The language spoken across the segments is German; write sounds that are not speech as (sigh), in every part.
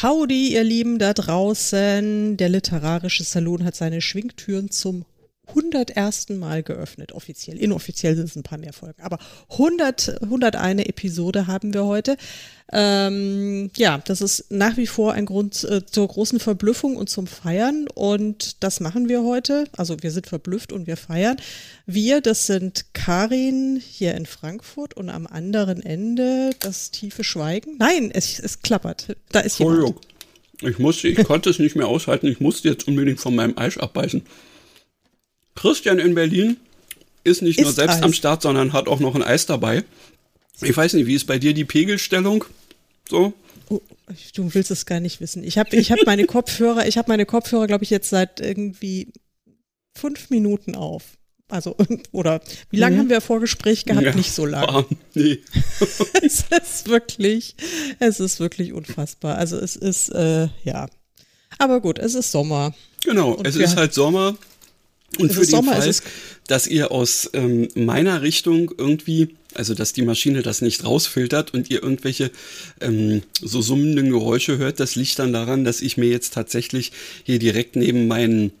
Howdy, ihr Lieben da draußen. Der literarische Salon hat seine Schwingtüren zum 101. Mal geöffnet, offiziell. Inoffiziell sind es ein paar mehr Folgen, aber 100, 101 Episode haben wir heute. Ähm, ja, das ist nach wie vor ein Grund äh, zur großen Verblüffung und zum Feiern und das machen wir heute. Also wir sind verblüfft und wir feiern. Wir, das sind Karin hier in Frankfurt und am anderen Ende das tiefe Schweigen. Nein, es, es klappert. Da ist jemand. Ich musste, ich konnte es nicht mehr aushalten. Ich musste jetzt unbedingt von meinem Eis abbeißen. Christian in Berlin ist nicht ist nur selbst Eis. am Start, sondern hat auch noch ein Eis dabei. Ich weiß nicht, wie ist bei dir die Pegelstellung? So? Oh, du willst es gar nicht wissen. Ich habe (laughs) ich hab meine Kopfhörer, ich habe meine Kopfhörer, glaube ich, jetzt seit irgendwie fünf Minuten auf. Also, (laughs) oder wie lange mhm. haben wir Vorgespräch gehabt? Ja, nicht so lange. (laughs) Nee. es ist wirklich, es ist wirklich unfassbar. Also es ist, äh, ja. Aber gut, es ist Sommer. Genau, Und es ist halt Sommer. Und für den Sommer, Fall, dass ihr aus ähm, meiner Richtung irgendwie, also dass die Maschine das nicht rausfiltert und ihr irgendwelche ähm, so summenden Geräusche hört, das liegt dann daran, dass ich mir jetzt tatsächlich hier direkt neben meinen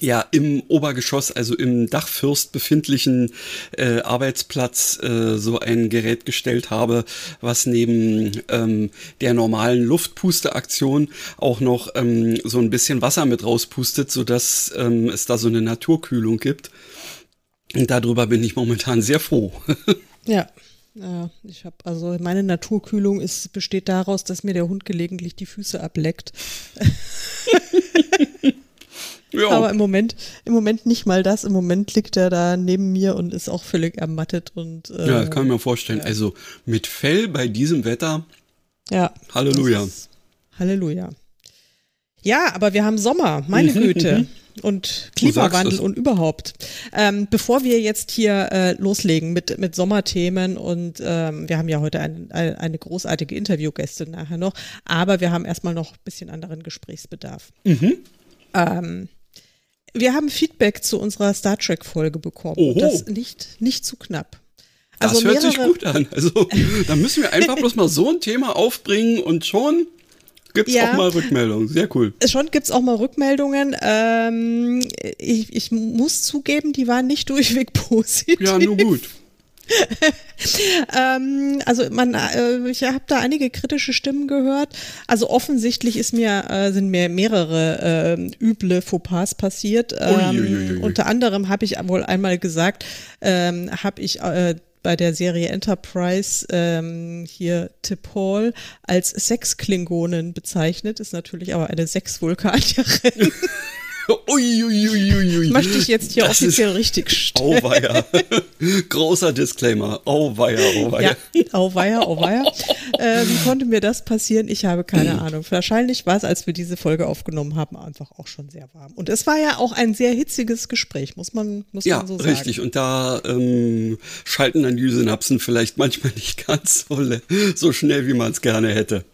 ja im Obergeschoss, also im Dachfürst befindlichen äh, Arbeitsplatz äh, so ein Gerät gestellt habe, was neben ähm, der normalen Luftpusteaktion auch noch ähm, so ein bisschen Wasser mit rauspustet, sodass ähm, es da so eine Naturkühlung gibt. Und darüber bin ich momentan sehr froh. (laughs) ja. Ja, ich habe also meine Naturkühlung ist besteht daraus, dass mir der Hund gelegentlich die Füße ableckt. (laughs) Ja. Aber im Moment, im Moment nicht mal das. Im Moment liegt er da neben mir und ist auch völlig ermattet und. Äh, ja, das kann ich mir vorstellen. Ja. Also mit Fell bei diesem Wetter. Ja. Halleluja. Halleluja. Ja, aber wir haben Sommer, meine mhm, Güte. Mhm. Und Klimawandel und überhaupt. Ähm, bevor wir jetzt hier äh, loslegen mit, mit Sommerthemen und ähm, wir haben ja heute ein, ein, eine großartige Interviewgäste nachher noch, aber wir haben erstmal noch ein bisschen anderen Gesprächsbedarf. Mhm. Ähm, wir haben Feedback zu unserer Star Trek-Folge bekommen. Oho. Das nicht, nicht zu knapp. Also das hört sich gut an. Also, (laughs) da müssen wir einfach bloß mal so ein Thema aufbringen und schon gibt es ja, auch mal Rückmeldungen. Sehr cool. Schon gibt es auch mal Rückmeldungen. Ähm, ich, ich muss zugeben, die waren nicht (laughs) durchweg positiv. Ja, nur gut. (laughs) ähm, also man, äh, ich habe da einige kritische Stimmen gehört. Also offensichtlich ist mir äh, sind mir mehrere äh, üble Fauxpas passiert. Ähm, unter anderem habe ich wohl einmal gesagt, ähm, habe ich äh, bei der Serie Enterprise ähm, hier T'Pol als Sexklingonen bezeichnet, ist natürlich aber eine Sexvulkanierin. (laughs) Uiuiuiui. Möchte ich jetzt hier das offiziell ist, richtig stellen. Auweia. Großer Disclaimer. Auweia, auweia. Ja, auweia, auweia. Äh, wie konnte mir das passieren? Ich habe keine Ahnung. Wahrscheinlich war es, als wir diese Folge aufgenommen haben, einfach auch schon sehr warm. Und es war ja auch ein sehr hitziges Gespräch, muss man, muss ja, man so sagen. Ja, richtig. Und da ähm, schalten dann die Synapsen vielleicht manchmal nicht ganz so, so schnell, wie man es gerne hätte.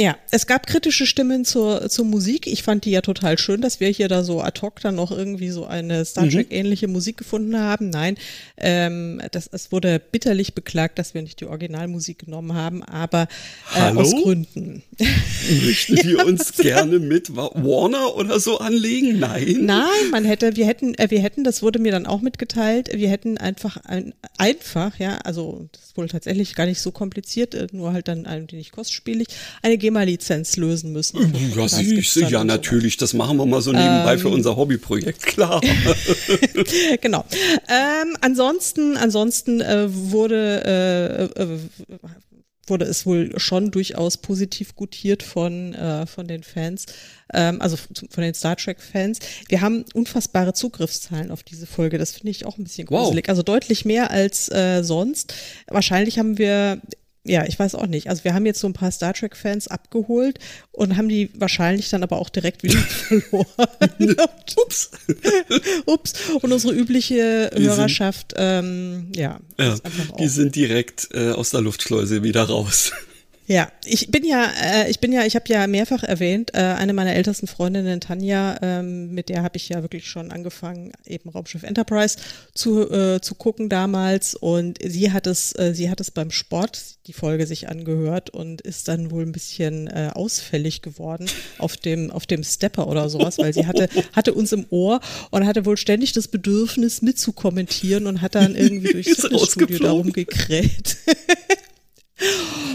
Ja, es gab kritische Stimmen zur, zur Musik. Ich fand die ja total schön, dass wir hier da so ad hoc dann noch irgendwie so eine Star mhm. Trek-ähnliche mhm. Musik gefunden haben. Nein, ähm, das, es wurde bitterlich beklagt, dass wir nicht die Originalmusik genommen haben, aber äh, aus Gründen. (laughs) Möchten ja, wir uns gerne mit Warner oder so anlegen? Nein. Nein, man hätte, wir hätten, äh, wir hätten, das wurde mir dann auch mitgeteilt, wir hätten einfach ein, einfach, ja, also das ist wohl tatsächlich gar nicht so kompliziert, äh, nur halt dann ein wenig kostspielig, eine GEMA-Lizenz lösen müssen. Ja, siehste, ja, natürlich. Das machen wir mal so nebenbei ähm, für unser Hobbyprojekt, klar. (laughs) genau. Ähm, ansonsten, ansonsten äh, wurde, äh, äh, wurde es wohl schon durchaus positiv gutiert von, äh, von den Fans, ähm, also von den Star Trek-Fans. Wir haben unfassbare Zugriffszahlen auf diese Folge. Das finde ich auch ein bisschen gruselig. Wow. Also deutlich mehr als äh, sonst. Wahrscheinlich haben wir ja, ich weiß auch nicht. Also wir haben jetzt so ein paar Star Trek-Fans abgeholt und haben die wahrscheinlich dann aber auch direkt wieder (laughs) verloren. Ups. (laughs) Ups. Und unsere übliche die Hörerschaft, sind, ähm, ja. ja die sind direkt äh, aus der Luftschleuse wieder raus. Ja, ich bin ja, äh, ich bin ja, ich habe ja mehrfach erwähnt, äh, eine meiner ältesten Freundinnen, Tanja, ähm, mit der habe ich ja wirklich schon angefangen, eben Raumschiff Enterprise zu, äh, zu gucken damals. Und sie hat es, äh, sie hat es beim Sport die Folge sich angehört und ist dann wohl ein bisschen äh, ausfällig geworden auf dem, auf dem Stepper oder sowas, weil sie hatte, hatte uns im Ohr und hatte wohl ständig das Bedürfnis mitzukommentieren und hat dann irgendwie (laughs) durchs Studio darum gekräht. (laughs)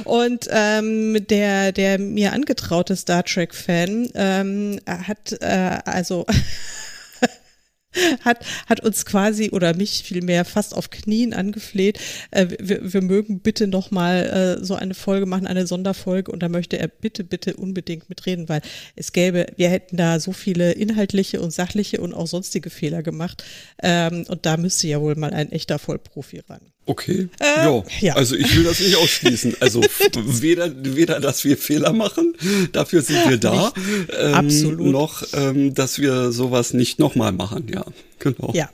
Und ähm, der, der mir angetraute Star Trek-Fan ähm, hat äh, also (laughs) hat, hat uns quasi oder mich vielmehr fast auf Knien angefleht, äh, wir, wir mögen bitte noch mal äh, so eine Folge machen, eine Sonderfolge. Und da möchte er bitte, bitte unbedingt mitreden, weil es gäbe, wir hätten da so viele inhaltliche und sachliche und auch sonstige Fehler gemacht. Ähm, und da müsste ja wohl mal ein echter Vollprofi ran. Okay. Äh, jo. ja. Also ich will das nicht ausschließen. Also (laughs) weder, weder, dass wir Fehler machen, dafür sind wir da, ähm, Absolut. noch, ähm, dass wir sowas nicht nochmal machen, ja. Genau. Ja,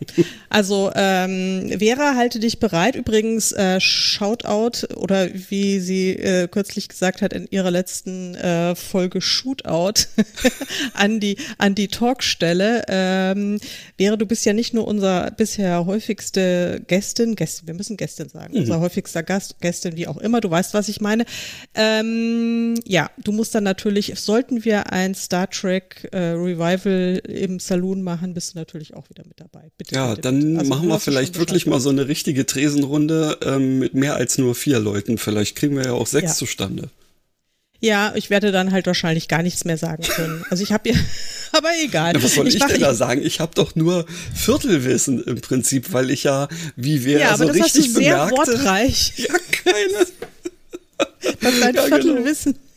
also ähm, Vera, halte dich bereit. Übrigens, äh, Shoutout oder wie sie äh, kürzlich gesagt hat in ihrer letzten äh, Folge Shootout (laughs) an die an die Talkstelle. Ähm, Vera, du bist ja nicht nur unser bisher häufigste Gästin, Gästin, wir müssen Gästin sagen, mhm. unser häufigster Gast, Gästin, wie auch immer. Du weißt, was ich meine. Ähm, ja, du musst dann natürlich, sollten wir ein Star Trek äh, Revival im Saloon machen, bist du natürlich auch wieder mit dabei. Bitte, ja, bitte, dann Also, machen wir vielleicht wirklich mal so eine richtige Tresenrunde ähm, mit mehr als nur vier Leuten. Vielleicht kriegen wir ja auch sechs ja. zustande. Ja, ich werde dann halt wahrscheinlich gar nichts mehr sagen können. Also ich habe ja, (laughs) aber egal. Na, was soll ich, ich denn da sagen? Ich habe doch nur Viertelwissen im Prinzip, weil ich ja, wie wir ja, so aber das richtig hast du sehr bemerkte, wortreich. (laughs) Ja, keine. Das ist ein ja, genau. Viertelwissen. Genau.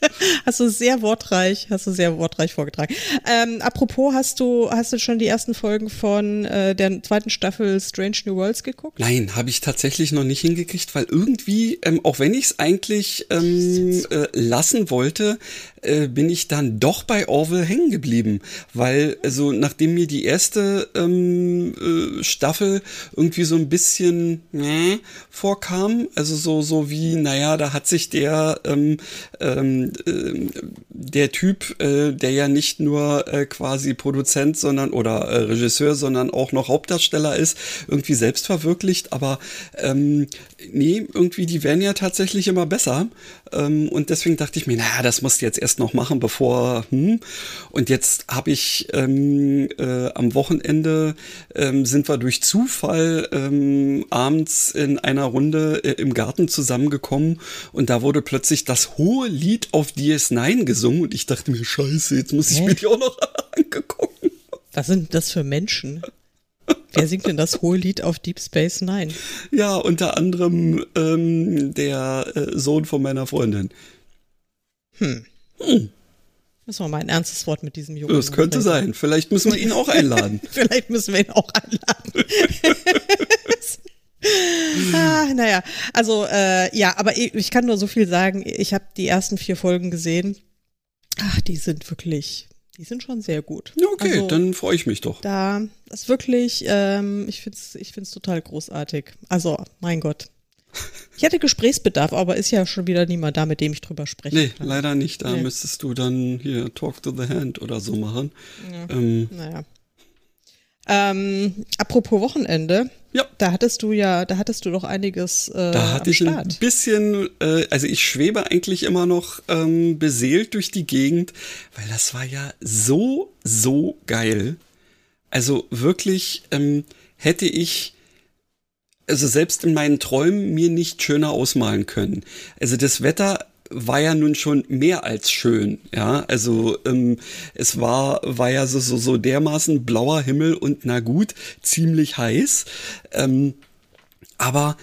(laughs) Hast du sehr wortreich, hast du sehr wortreich vorgetragen. Ähm, apropos, hast du, hast du schon die ersten Folgen von äh, der zweiten Staffel Strange New Worlds geguckt? Nein, habe ich tatsächlich noch nicht hingekriegt, weil irgendwie, ähm, auch wenn ich es eigentlich ähm, äh, lassen wollte, äh, bin ich dann doch bei Orwell hängen geblieben, weil also nachdem mir die erste ähm, äh, Staffel irgendwie so ein bisschen äh, vorkam, also so so wie naja, da hat sich der ähm, ähm, äh, der Typ, äh, der ja nicht nur quasi Produzent, sondern oder Regisseur, sondern auch noch Hauptdarsteller ist, irgendwie selbst verwirklicht, aber ähm, nee, irgendwie die werden ja tatsächlich immer besser ähm, und deswegen dachte ich mir, naja, das musst du jetzt erst noch machen, bevor, hm. Und jetzt habe ich ähm, äh, am Wochenende ähm, sind wir durch Zufall ähm, abends in einer Runde äh, im Garten zusammengekommen und da wurde plötzlich das hohe Lied auf DS9 gesungen und ich dachte mir, scheiße, jetzt muss ich mir die auch noch (laughs) angegucken. Was sind das für Menschen? Wer singt denn das hohe Lied auf Deep Space Nine? Ja, unter anderem ähm, der äh, Sohn von meiner Freundin. Hm. hm. Müssen wir mal ein ernstes Wort mit diesem Jungen. Das könnte sein. Vielleicht müssen wir ihn auch einladen. (laughs) Vielleicht müssen wir ihn auch einladen. (laughs) ah, naja, also äh, ja, aber ich, ich kann nur so viel sagen. Ich habe die ersten vier Folgen gesehen. Ach, die sind wirklich die sind schon sehr gut. Okay, also, dann freue ich mich doch. Da ist wirklich, ähm, ich finde es ich find's total großartig. Also, mein Gott. Ich hätte Gesprächsbedarf, aber ist ja schon wieder niemand da, mit dem ich drüber spreche. Nee, kann. leider nicht. Da nee. müsstest du dann hier Talk to the Hand oder so machen. Ja. Ähm, naja. Ähm, apropos Wochenende. Ja. Da hattest du ja, da hattest du doch einiges. Äh, da hatte ich ein bisschen, äh, also ich schwebe eigentlich immer noch ähm, beseelt durch die Gegend, weil das war ja so, so geil. Also wirklich ähm, hätte ich also selbst in meinen Träumen mir nicht schöner ausmalen können. Also das Wetter war ja nun schon mehr als schön, ja. Also ähm, es war war ja so so so dermaßen blauer Himmel und na gut ziemlich heiß, ähm, aber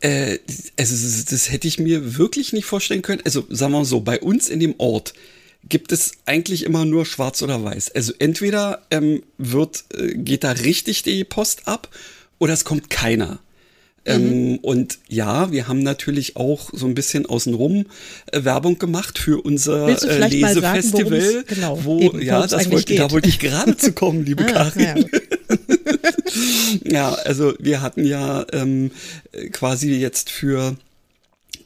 äh, also das, hätte ich mir wirklich nicht vorstellen können. Also sagen wir mal so, bei uns in dem Ort gibt es eigentlich immer nur Schwarz oder Weiß. Also entweder ähm, wird äh, geht da richtig die Post ab oder es kommt keiner. Ähm, mhm. Und ja, wir haben natürlich auch so ein bisschen außenrum äh, Werbung gemacht für unser äh, Lesefestival. Genau, wo, eben, ja, das wollte, da wollte ich gerade zu kommen, (laughs) liebe ah, Karin. Ja. (laughs) ja, also wir hatten ja ähm, quasi jetzt für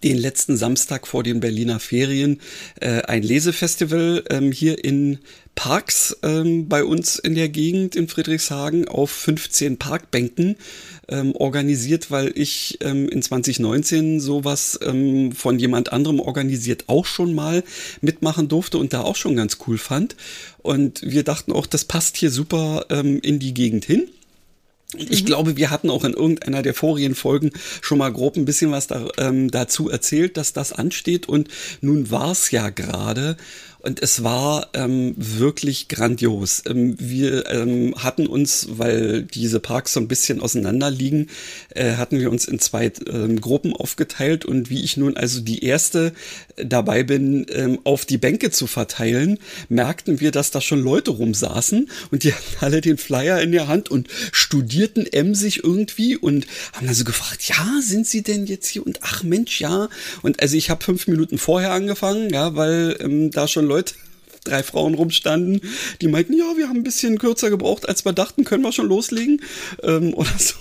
den letzten Samstag vor den Berliner Ferien äh, ein Lesefestival ähm, hier in Parks ähm, bei uns in der Gegend in Friedrichshagen auf 15 Parkbänken ähm, organisiert, weil ich ähm, in 2019 sowas ähm, von jemand anderem organisiert auch schon mal mitmachen durfte und da auch schon ganz cool fand. Und wir dachten auch, das passt hier super ähm, in die Gegend hin. Ich mhm. glaube, wir hatten auch in irgendeiner der vorigen Folgen schon mal grob ein bisschen was da, ähm, dazu erzählt, dass das ansteht. Und nun war es ja gerade. Und es war ähm, wirklich grandios. Ähm, wir ähm, hatten uns, weil diese Parks so ein bisschen auseinander liegen, äh, hatten wir uns in zwei ähm, Gruppen aufgeteilt. Und wie ich nun also die erste dabei bin, ähm, auf die Bänke zu verteilen, merkten wir, dass da schon Leute rumsaßen und die hatten alle den Flyer in der Hand und studierten emsig irgendwie und haben also gefragt, ja, sind sie denn jetzt hier? Und ach Mensch, ja. Und also ich habe fünf Minuten vorher angefangen, ja, weil ähm, da schon Leute, (laughs) drei Frauen rumstanden, die meinten, ja, wir haben ein bisschen kürzer gebraucht, als wir dachten, können wir schon loslegen ähm, (laughs) oder so.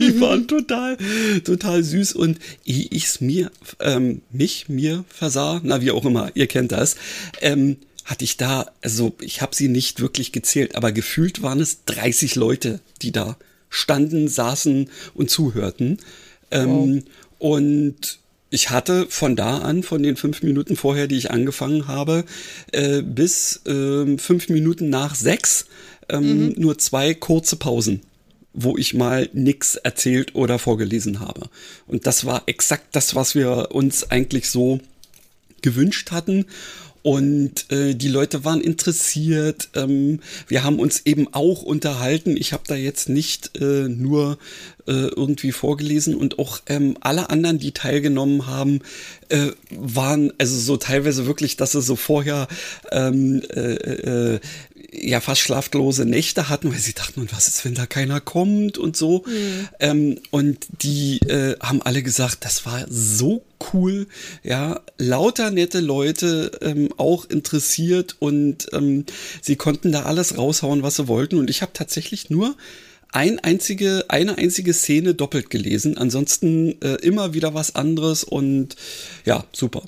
Die mhm. waren total, total süß und ehe ich's mir, ähm, mich, mir versah, na wie auch immer, ihr kennt das, ähm, hatte ich da, also ich habe sie nicht wirklich gezählt, aber gefühlt waren es 30 Leute, die da standen, saßen und zuhörten. Ähm, wow. Und ich hatte von da an, von den fünf Minuten vorher, die ich angefangen habe, äh, bis äh, fünf Minuten nach sechs ähm, mhm. nur zwei kurze Pausen wo ich mal nix erzählt oder vorgelesen habe. Und das war exakt das, was wir uns eigentlich so gewünscht hatten. Und äh, die Leute waren interessiert. Ähm, wir haben uns eben auch unterhalten. Ich habe da jetzt nicht äh, nur äh, irgendwie vorgelesen und auch ähm, alle anderen, die teilgenommen haben, äh, waren also so teilweise wirklich, dass sie so vorher ähm, äh, äh, ja fast schlaflose Nächte hatten, weil sie dachten, und was ist, wenn da keiner kommt und so. Mhm. Ähm, und die äh, haben alle gesagt, das war so cool, ja, lauter nette Leute ähm, auch interessiert und ähm, sie konnten da alles raushauen, was sie wollten. Und ich habe tatsächlich nur ein einzige, eine einzige Szene doppelt gelesen. Ansonsten äh, immer wieder was anderes und ja, super.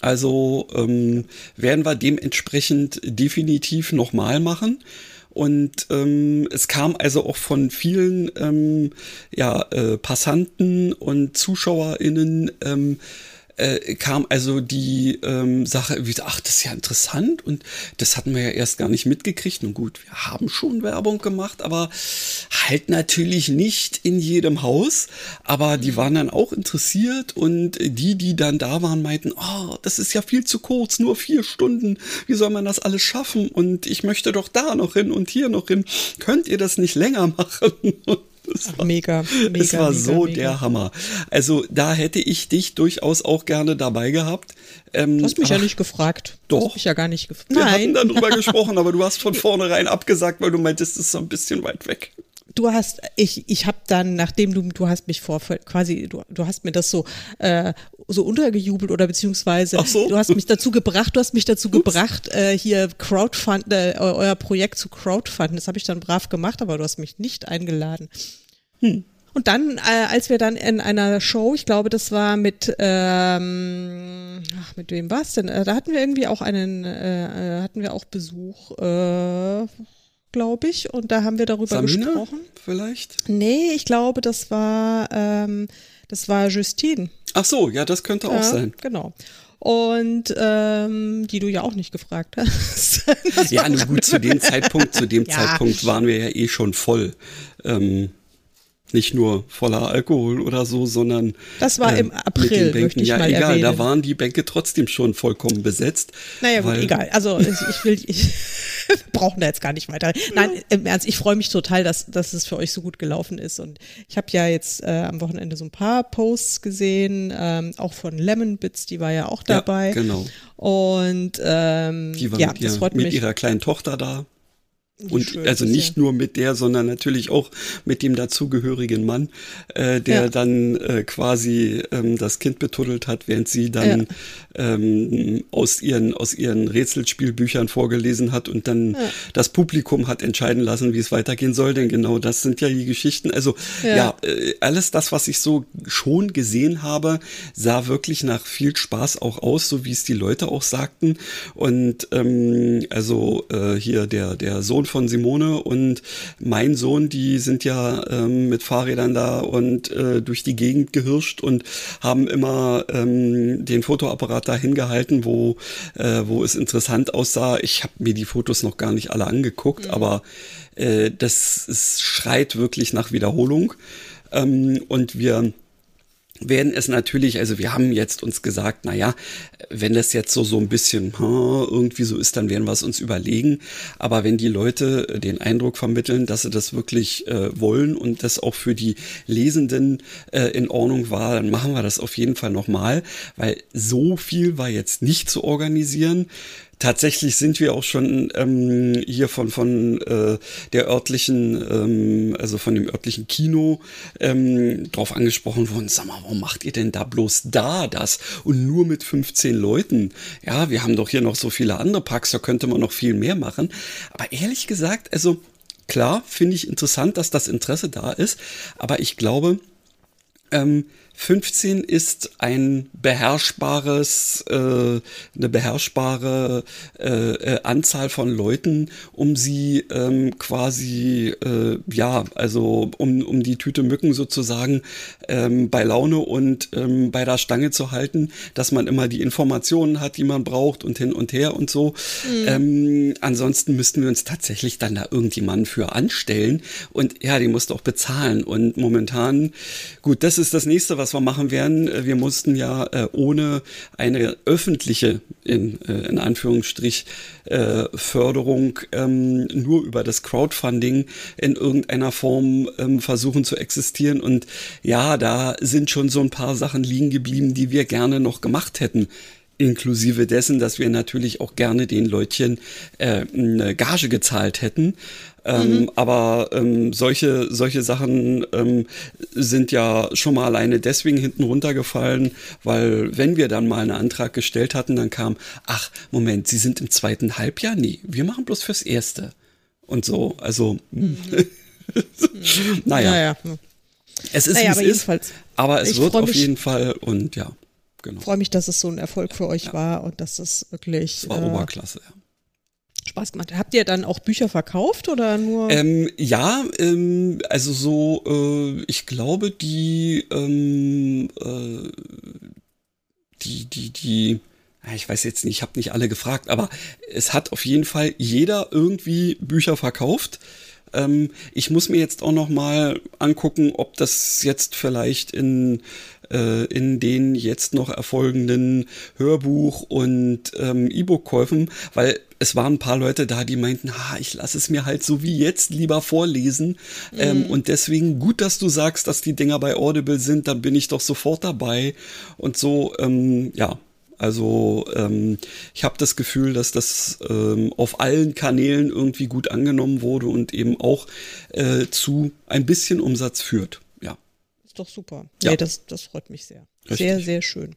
Also ähm, werden wir dementsprechend definitiv nochmal machen. Und ähm, es kam also auch von vielen ähm, ja, äh, Passanten und ZuschauerInnen ähm, äh, kam also die ähm, Sache wieder, ach, das ist ja interessant und das hatten wir ja erst gar nicht mitgekriegt. Nun gut, wir haben schon Werbung gemacht, aber halt natürlich nicht in jedem Haus. Aber die waren dann auch interessiert und die, die dann da waren, meinten, oh, das ist ja viel zu kurz, nur vier Stunden. Wie soll man das alles schaffen? Und ich möchte doch da noch hin und hier noch hin. Könnt ihr das nicht länger (laughs) machen? Das war, mega, mega. Es war mega, so mega. der Hammer. Also da hätte ich dich durchaus auch gerne dabei gehabt. Ähm, du hast mich ach, ja nicht gefragt. Doch. Du hast mich ja gar nicht gefragt. Wir Nein. hatten darüber gesprochen, aber du hast von (laughs) vornherein abgesagt, weil du meintest, es ist so ein bisschen weit weg du hast, ich, ich habe dann, nachdem du, du hast mich vor, quasi, du, du hast mir das so, äh, so untergejubelt oder beziehungsweise so. du hast mich dazu gebracht, du hast mich dazu Ups. gebracht, äh, hier Crowdfund, äh, euer Projekt zu crowdfunden. Das habe ich dann brav gemacht, aber du hast mich nicht eingeladen. Hm. Und dann, äh, als wir dann in einer Show, ich glaube, das war mit, ähm, ach, mit wem war es denn? Äh, da hatten wir irgendwie auch einen, äh, äh hatten wir auch Besuch, äh, glaube ich, und da haben wir darüber Samina gesprochen. Vielleicht? Nee, ich glaube, das war, ähm, das war Justine. Ach so, ja, das könnte auch ja, sein. Genau. Und ähm, die du ja auch nicht gefragt hast. (laughs) ja, nur gut, zu dem (laughs) Zeitpunkt, zu dem ja. Zeitpunkt waren wir ja eh schon voll. Ähm, nicht nur voller Alkohol oder so, sondern das war äh, im April. Bänken, ja, egal, erwähnen. da waren die Bänke trotzdem schon vollkommen besetzt. Naja, gut, egal. Also ich, ich will, ich (laughs) brauchen da jetzt gar nicht weiter. Nein, im Ernst, ich freue mich total, dass, dass es für euch so gut gelaufen ist. Und ich habe ja jetzt äh, am Wochenende so ein paar Posts gesehen, ähm, auch von Lemon Bits, die war ja auch dabei. Ja, genau. Und ähm, die war ja, mit, ihr, mit ihrer kleinen Tochter da. Und also nicht ja. nur mit der, sondern natürlich auch mit dem dazugehörigen Mann, äh, der ja. dann äh, quasi ähm, das Kind betuddelt hat, während sie dann ja. ähm, aus ihren aus ihren Rätselspielbüchern vorgelesen hat und dann das Publikum hat entscheiden lassen, wie es weitergehen soll. Denn genau das sind ja die Geschichten. Also ja, äh, alles das, was ich so schon gesehen habe, sah wirklich nach viel Spaß auch aus, so wie es die Leute auch sagten. Und ähm, also äh, hier der der Sohn von Simone und mein Sohn, die sind ja ähm, mit Fahrrädern da und äh, durch die Gegend gehirscht und haben immer ähm, den Fotoapparat da hingehalten, wo, äh, wo es interessant aussah. Ich habe mir die Fotos noch gar nicht alle angeguckt, mhm. aber äh, das es schreit wirklich nach Wiederholung. Ähm, und wir werden es natürlich, also wir haben jetzt uns gesagt, na ja, wenn das jetzt so so ein bisschen irgendwie so ist, dann werden wir es uns überlegen. Aber wenn die Leute den Eindruck vermitteln, dass sie das wirklich äh, wollen und das auch für die Lesenden äh, in Ordnung war, dann machen wir das auf jeden Fall nochmal, weil so viel war jetzt nicht zu organisieren. Tatsächlich sind wir auch schon ähm, hier von von äh, der örtlichen, ähm, also von dem örtlichen Kino ähm, drauf angesprochen worden. Sag mal, warum macht ihr denn da bloß da das und nur mit 15 Leuten? Ja, wir haben doch hier noch so viele andere Parks, da könnte man noch viel mehr machen. Aber ehrlich gesagt, also klar finde ich interessant, dass das Interesse da ist, aber ich glaube, ähm, 15 ist ein beherrschbares, äh, eine beherrschbare äh, äh, Anzahl von Leuten, um sie ähm, quasi, äh, ja, also um, um die Tüte Mücken sozusagen ähm, bei Laune und ähm, bei der Stange zu halten, dass man immer die Informationen hat, die man braucht und hin und her und so. Mhm. Ähm, ansonsten müssten wir uns tatsächlich dann da irgendjemanden für anstellen und ja, die musst du auch bezahlen und momentan, gut, das ist das nächste, was was wir machen werden, äh, wir mussten ja äh, ohne eine öffentliche, in, äh, in Anführungsstrich, Förderung ähm, nur über das Crowdfunding in irgendeiner Form ähm, versuchen zu existieren. Und ja, da sind schon so ein paar Sachen liegen geblieben, die wir gerne noch gemacht hätten inklusive dessen, dass wir natürlich auch gerne den Leutchen äh, eine Gage gezahlt hätten. Ähm, mhm. Aber ähm, solche, solche Sachen ähm, sind ja schon mal alleine deswegen hinten runtergefallen, weil wenn wir dann mal einen Antrag gestellt hatten, dann kam, ach, Moment, Sie sind im zweiten Halbjahr? Nee, wir machen bloß fürs Erste. Und so, also, mhm. (laughs) naja. naja. Es ist, naja, wie es ist, aber es wird auf jeden Fall und ja, genau. Ich freue mich, dass es so ein Erfolg für euch ja. war und dass es wirklich. Es war äh, Oberklasse, ja. Spaß gemacht. Habt ihr dann auch Bücher verkauft oder nur? Ähm, ja, ähm, also so, äh, ich glaube, die, ähm, äh, die, die, die, ich weiß jetzt nicht, ich habe nicht alle gefragt, aber es hat auf jeden Fall jeder irgendwie Bücher verkauft. Ähm, ich muss mir jetzt auch noch mal angucken, ob das jetzt vielleicht in äh, in den jetzt noch erfolgenden Hörbuch- und ähm, E-Book-Käufen, weil es waren ein paar Leute da, die meinten, ha, ich lasse es mir halt so wie jetzt lieber vorlesen. Ähm, mhm. Ähm, und deswegen gut, dass du sagst, dass die Dinger bei Audible sind, da bin ich doch sofort dabei. Und so, ähm, ja, also ähm, ich habe das Gefühl, dass das ähm, auf allen Kanälen irgendwie gut angenommen wurde und eben auch äh, zu ein bisschen Umsatz führt doch super. Ja. Nee, das, das freut mich sehr. Richtig. Sehr, sehr schön.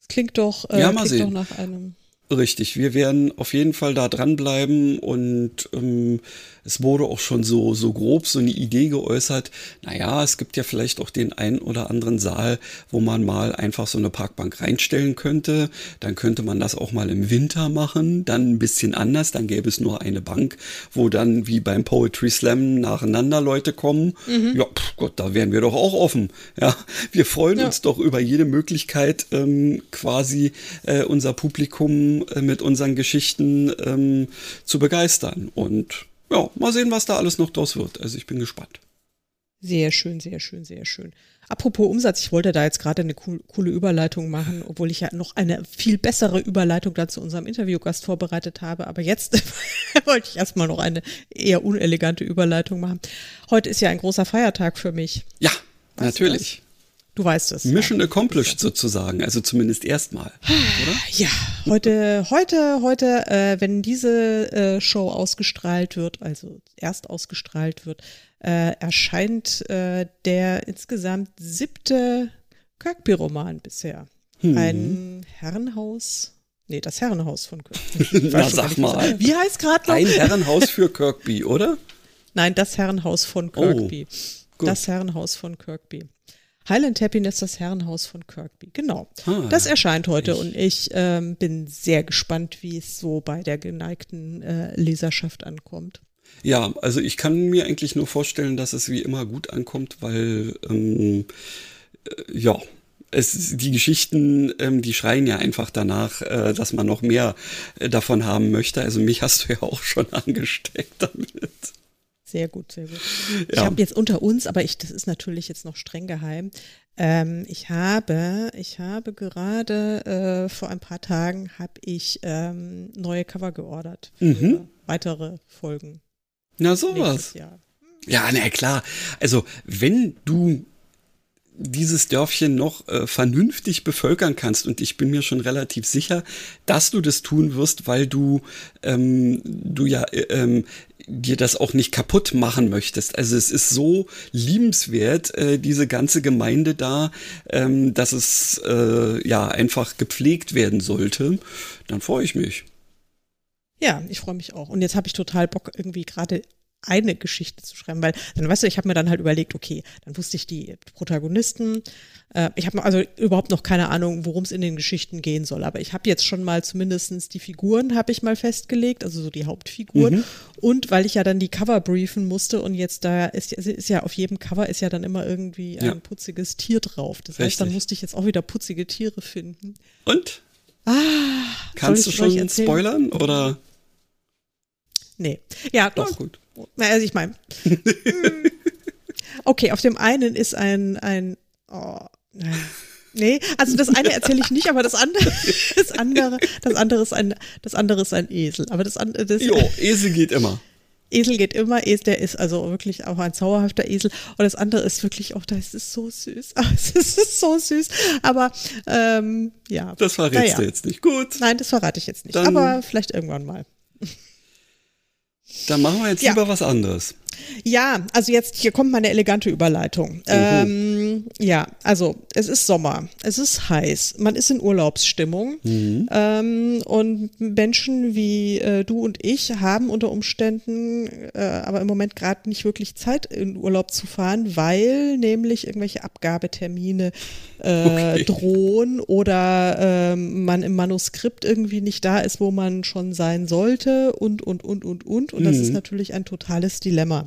Es klingt doch, äh, ja, klingt doch nach einem. Richtig, wir werden auf jeden Fall da dranbleiben und ähm, es wurde auch schon so, so grob so eine Idee geäußert. Naja, es gibt ja vielleicht auch den einen oder anderen Saal, wo man mal einfach so eine Parkbank reinstellen könnte. Dann könnte man das auch mal im Winter machen, dann ein bisschen anders. Dann gäbe es nur eine Bank, wo dann wie beim Poetry Slam nacheinander Leute kommen. Mhm. Ja, pf, Gott, da wären wir doch auch offen. Ja, wir freuen ja. uns doch über jede Möglichkeit, ähm, quasi äh, unser Publikum äh, mit unseren Geschichten ähm, zu begeistern. Und ja, mal sehen, was da alles noch draus wird. Also ich bin gespannt. Sehr schön, sehr schön, sehr schön. Apropos Umsatz, ich wollte da jetzt gerade eine coole Überleitung machen, obwohl ich ja noch eine viel bessere Überleitung dazu unserem Interviewgast vorbereitet habe. Aber jetzt (laughs) wollte ich erstmal noch eine eher unelegante Überleitung machen. Heute ist ja ein großer Feiertag für mich. Ja, weißt natürlich. Du weißt es. Mission ja. accomplished sozusagen, also zumindest erstmal, oder? Ja, heute, heute, heute, äh, wenn diese äh, Show ausgestrahlt wird, also erst ausgestrahlt wird, äh, erscheint äh, der insgesamt siebte Kirkby-Roman bisher. Hm. Ein Herrenhaus. Nee, das Herrenhaus von Kirkby. (laughs) Na, sag mal. Wie heißt gerade noch? Ein Herrenhaus für Kirkby, oder? Nein, das Herrenhaus von Kirkby. Oh, das Herrenhaus von Kirkby. Highland Happiness, das Herrenhaus von Kirkby. Genau. Ah, das erscheint heute ich. und ich ähm, bin sehr gespannt, wie es so bei der geneigten äh, Leserschaft ankommt. Ja, also ich kann mir eigentlich nur vorstellen, dass es wie immer gut ankommt, weil ähm, äh, ja, es, die Geschichten, ähm, die schreien ja einfach danach, äh, dass man noch mehr äh, davon haben möchte. Also mich hast du ja auch schon (laughs) angesteckt damit. Sehr gut, sehr gut. Ja. Ich habe jetzt unter uns, aber ich, das ist natürlich jetzt noch streng geheim. Ähm, ich habe, ich habe gerade äh, vor ein paar Tagen habe ich ähm, neue Cover geordert für mhm. weitere Folgen. Na sowas. Ja, na klar. Also wenn du dieses Dörfchen noch äh, vernünftig bevölkern kannst. Und ich bin mir schon relativ sicher, dass du das tun wirst, weil du, ähm, du ja äh, ähm, dir das auch nicht kaputt machen möchtest. Also es ist so liebenswert, äh, diese ganze Gemeinde da, ähm, dass es äh, ja einfach gepflegt werden sollte. Dann freue ich mich. Ja, ich freue mich auch. Und jetzt habe ich total Bock, irgendwie gerade eine Geschichte zu schreiben, weil dann weißt du, ich habe mir dann halt überlegt, okay, dann wusste ich die Protagonisten, äh, ich habe also überhaupt noch keine Ahnung, worum es in den Geschichten gehen soll, aber ich habe jetzt schon mal zumindestens die Figuren habe ich mal festgelegt, also so die Hauptfiguren mhm. und weil ich ja dann die Cover briefen musste und jetzt da ist, ist ja auf jedem Cover ist ja dann immer irgendwie ein ja. putziges Tier drauf, das heißt, Richtig. dann musste ich jetzt auch wieder putzige Tiere finden. Und? Ah, Kannst du schon spoilern oder? Nee. Ja, doch. Gut. Also ich meine. (laughs) okay, auf dem einen ist ein, ein oh, Nee, also das eine erzähle ich nicht, aber das andere, (laughs) das andere, das andere ist ein, das andere ist ein Esel. Aber das andere, das, jo, Esel geht immer. Esel geht immer, der ist also wirklich auch ein zauberhafter Esel. Und das andere ist wirklich auch, das ist so süß. (laughs) Es ist so süß. Aber ähm, ja. Das verrätst ja. du jetzt nicht. Gut. Nein, das verrate ich jetzt nicht. Dann, aber vielleicht irgendwann mal. Dann machen wir jetzt ja. lieber was anderes. Ja, also jetzt, hier kommt meine elegante Überleitung. Ähm, ja, also es ist Sommer, es ist heiß, man ist in Urlaubsstimmung mhm. ähm, und Menschen wie äh, du und ich haben unter Umständen äh, aber im Moment gerade nicht wirklich Zeit, in Urlaub zu fahren, weil nämlich irgendwelche Abgabetermine äh, okay. drohen oder ähm, man im Manuskript irgendwie nicht da ist, wo man schon sein sollte und, und, und, und, und. Und mhm. das ist natürlich ein totales Dilemma.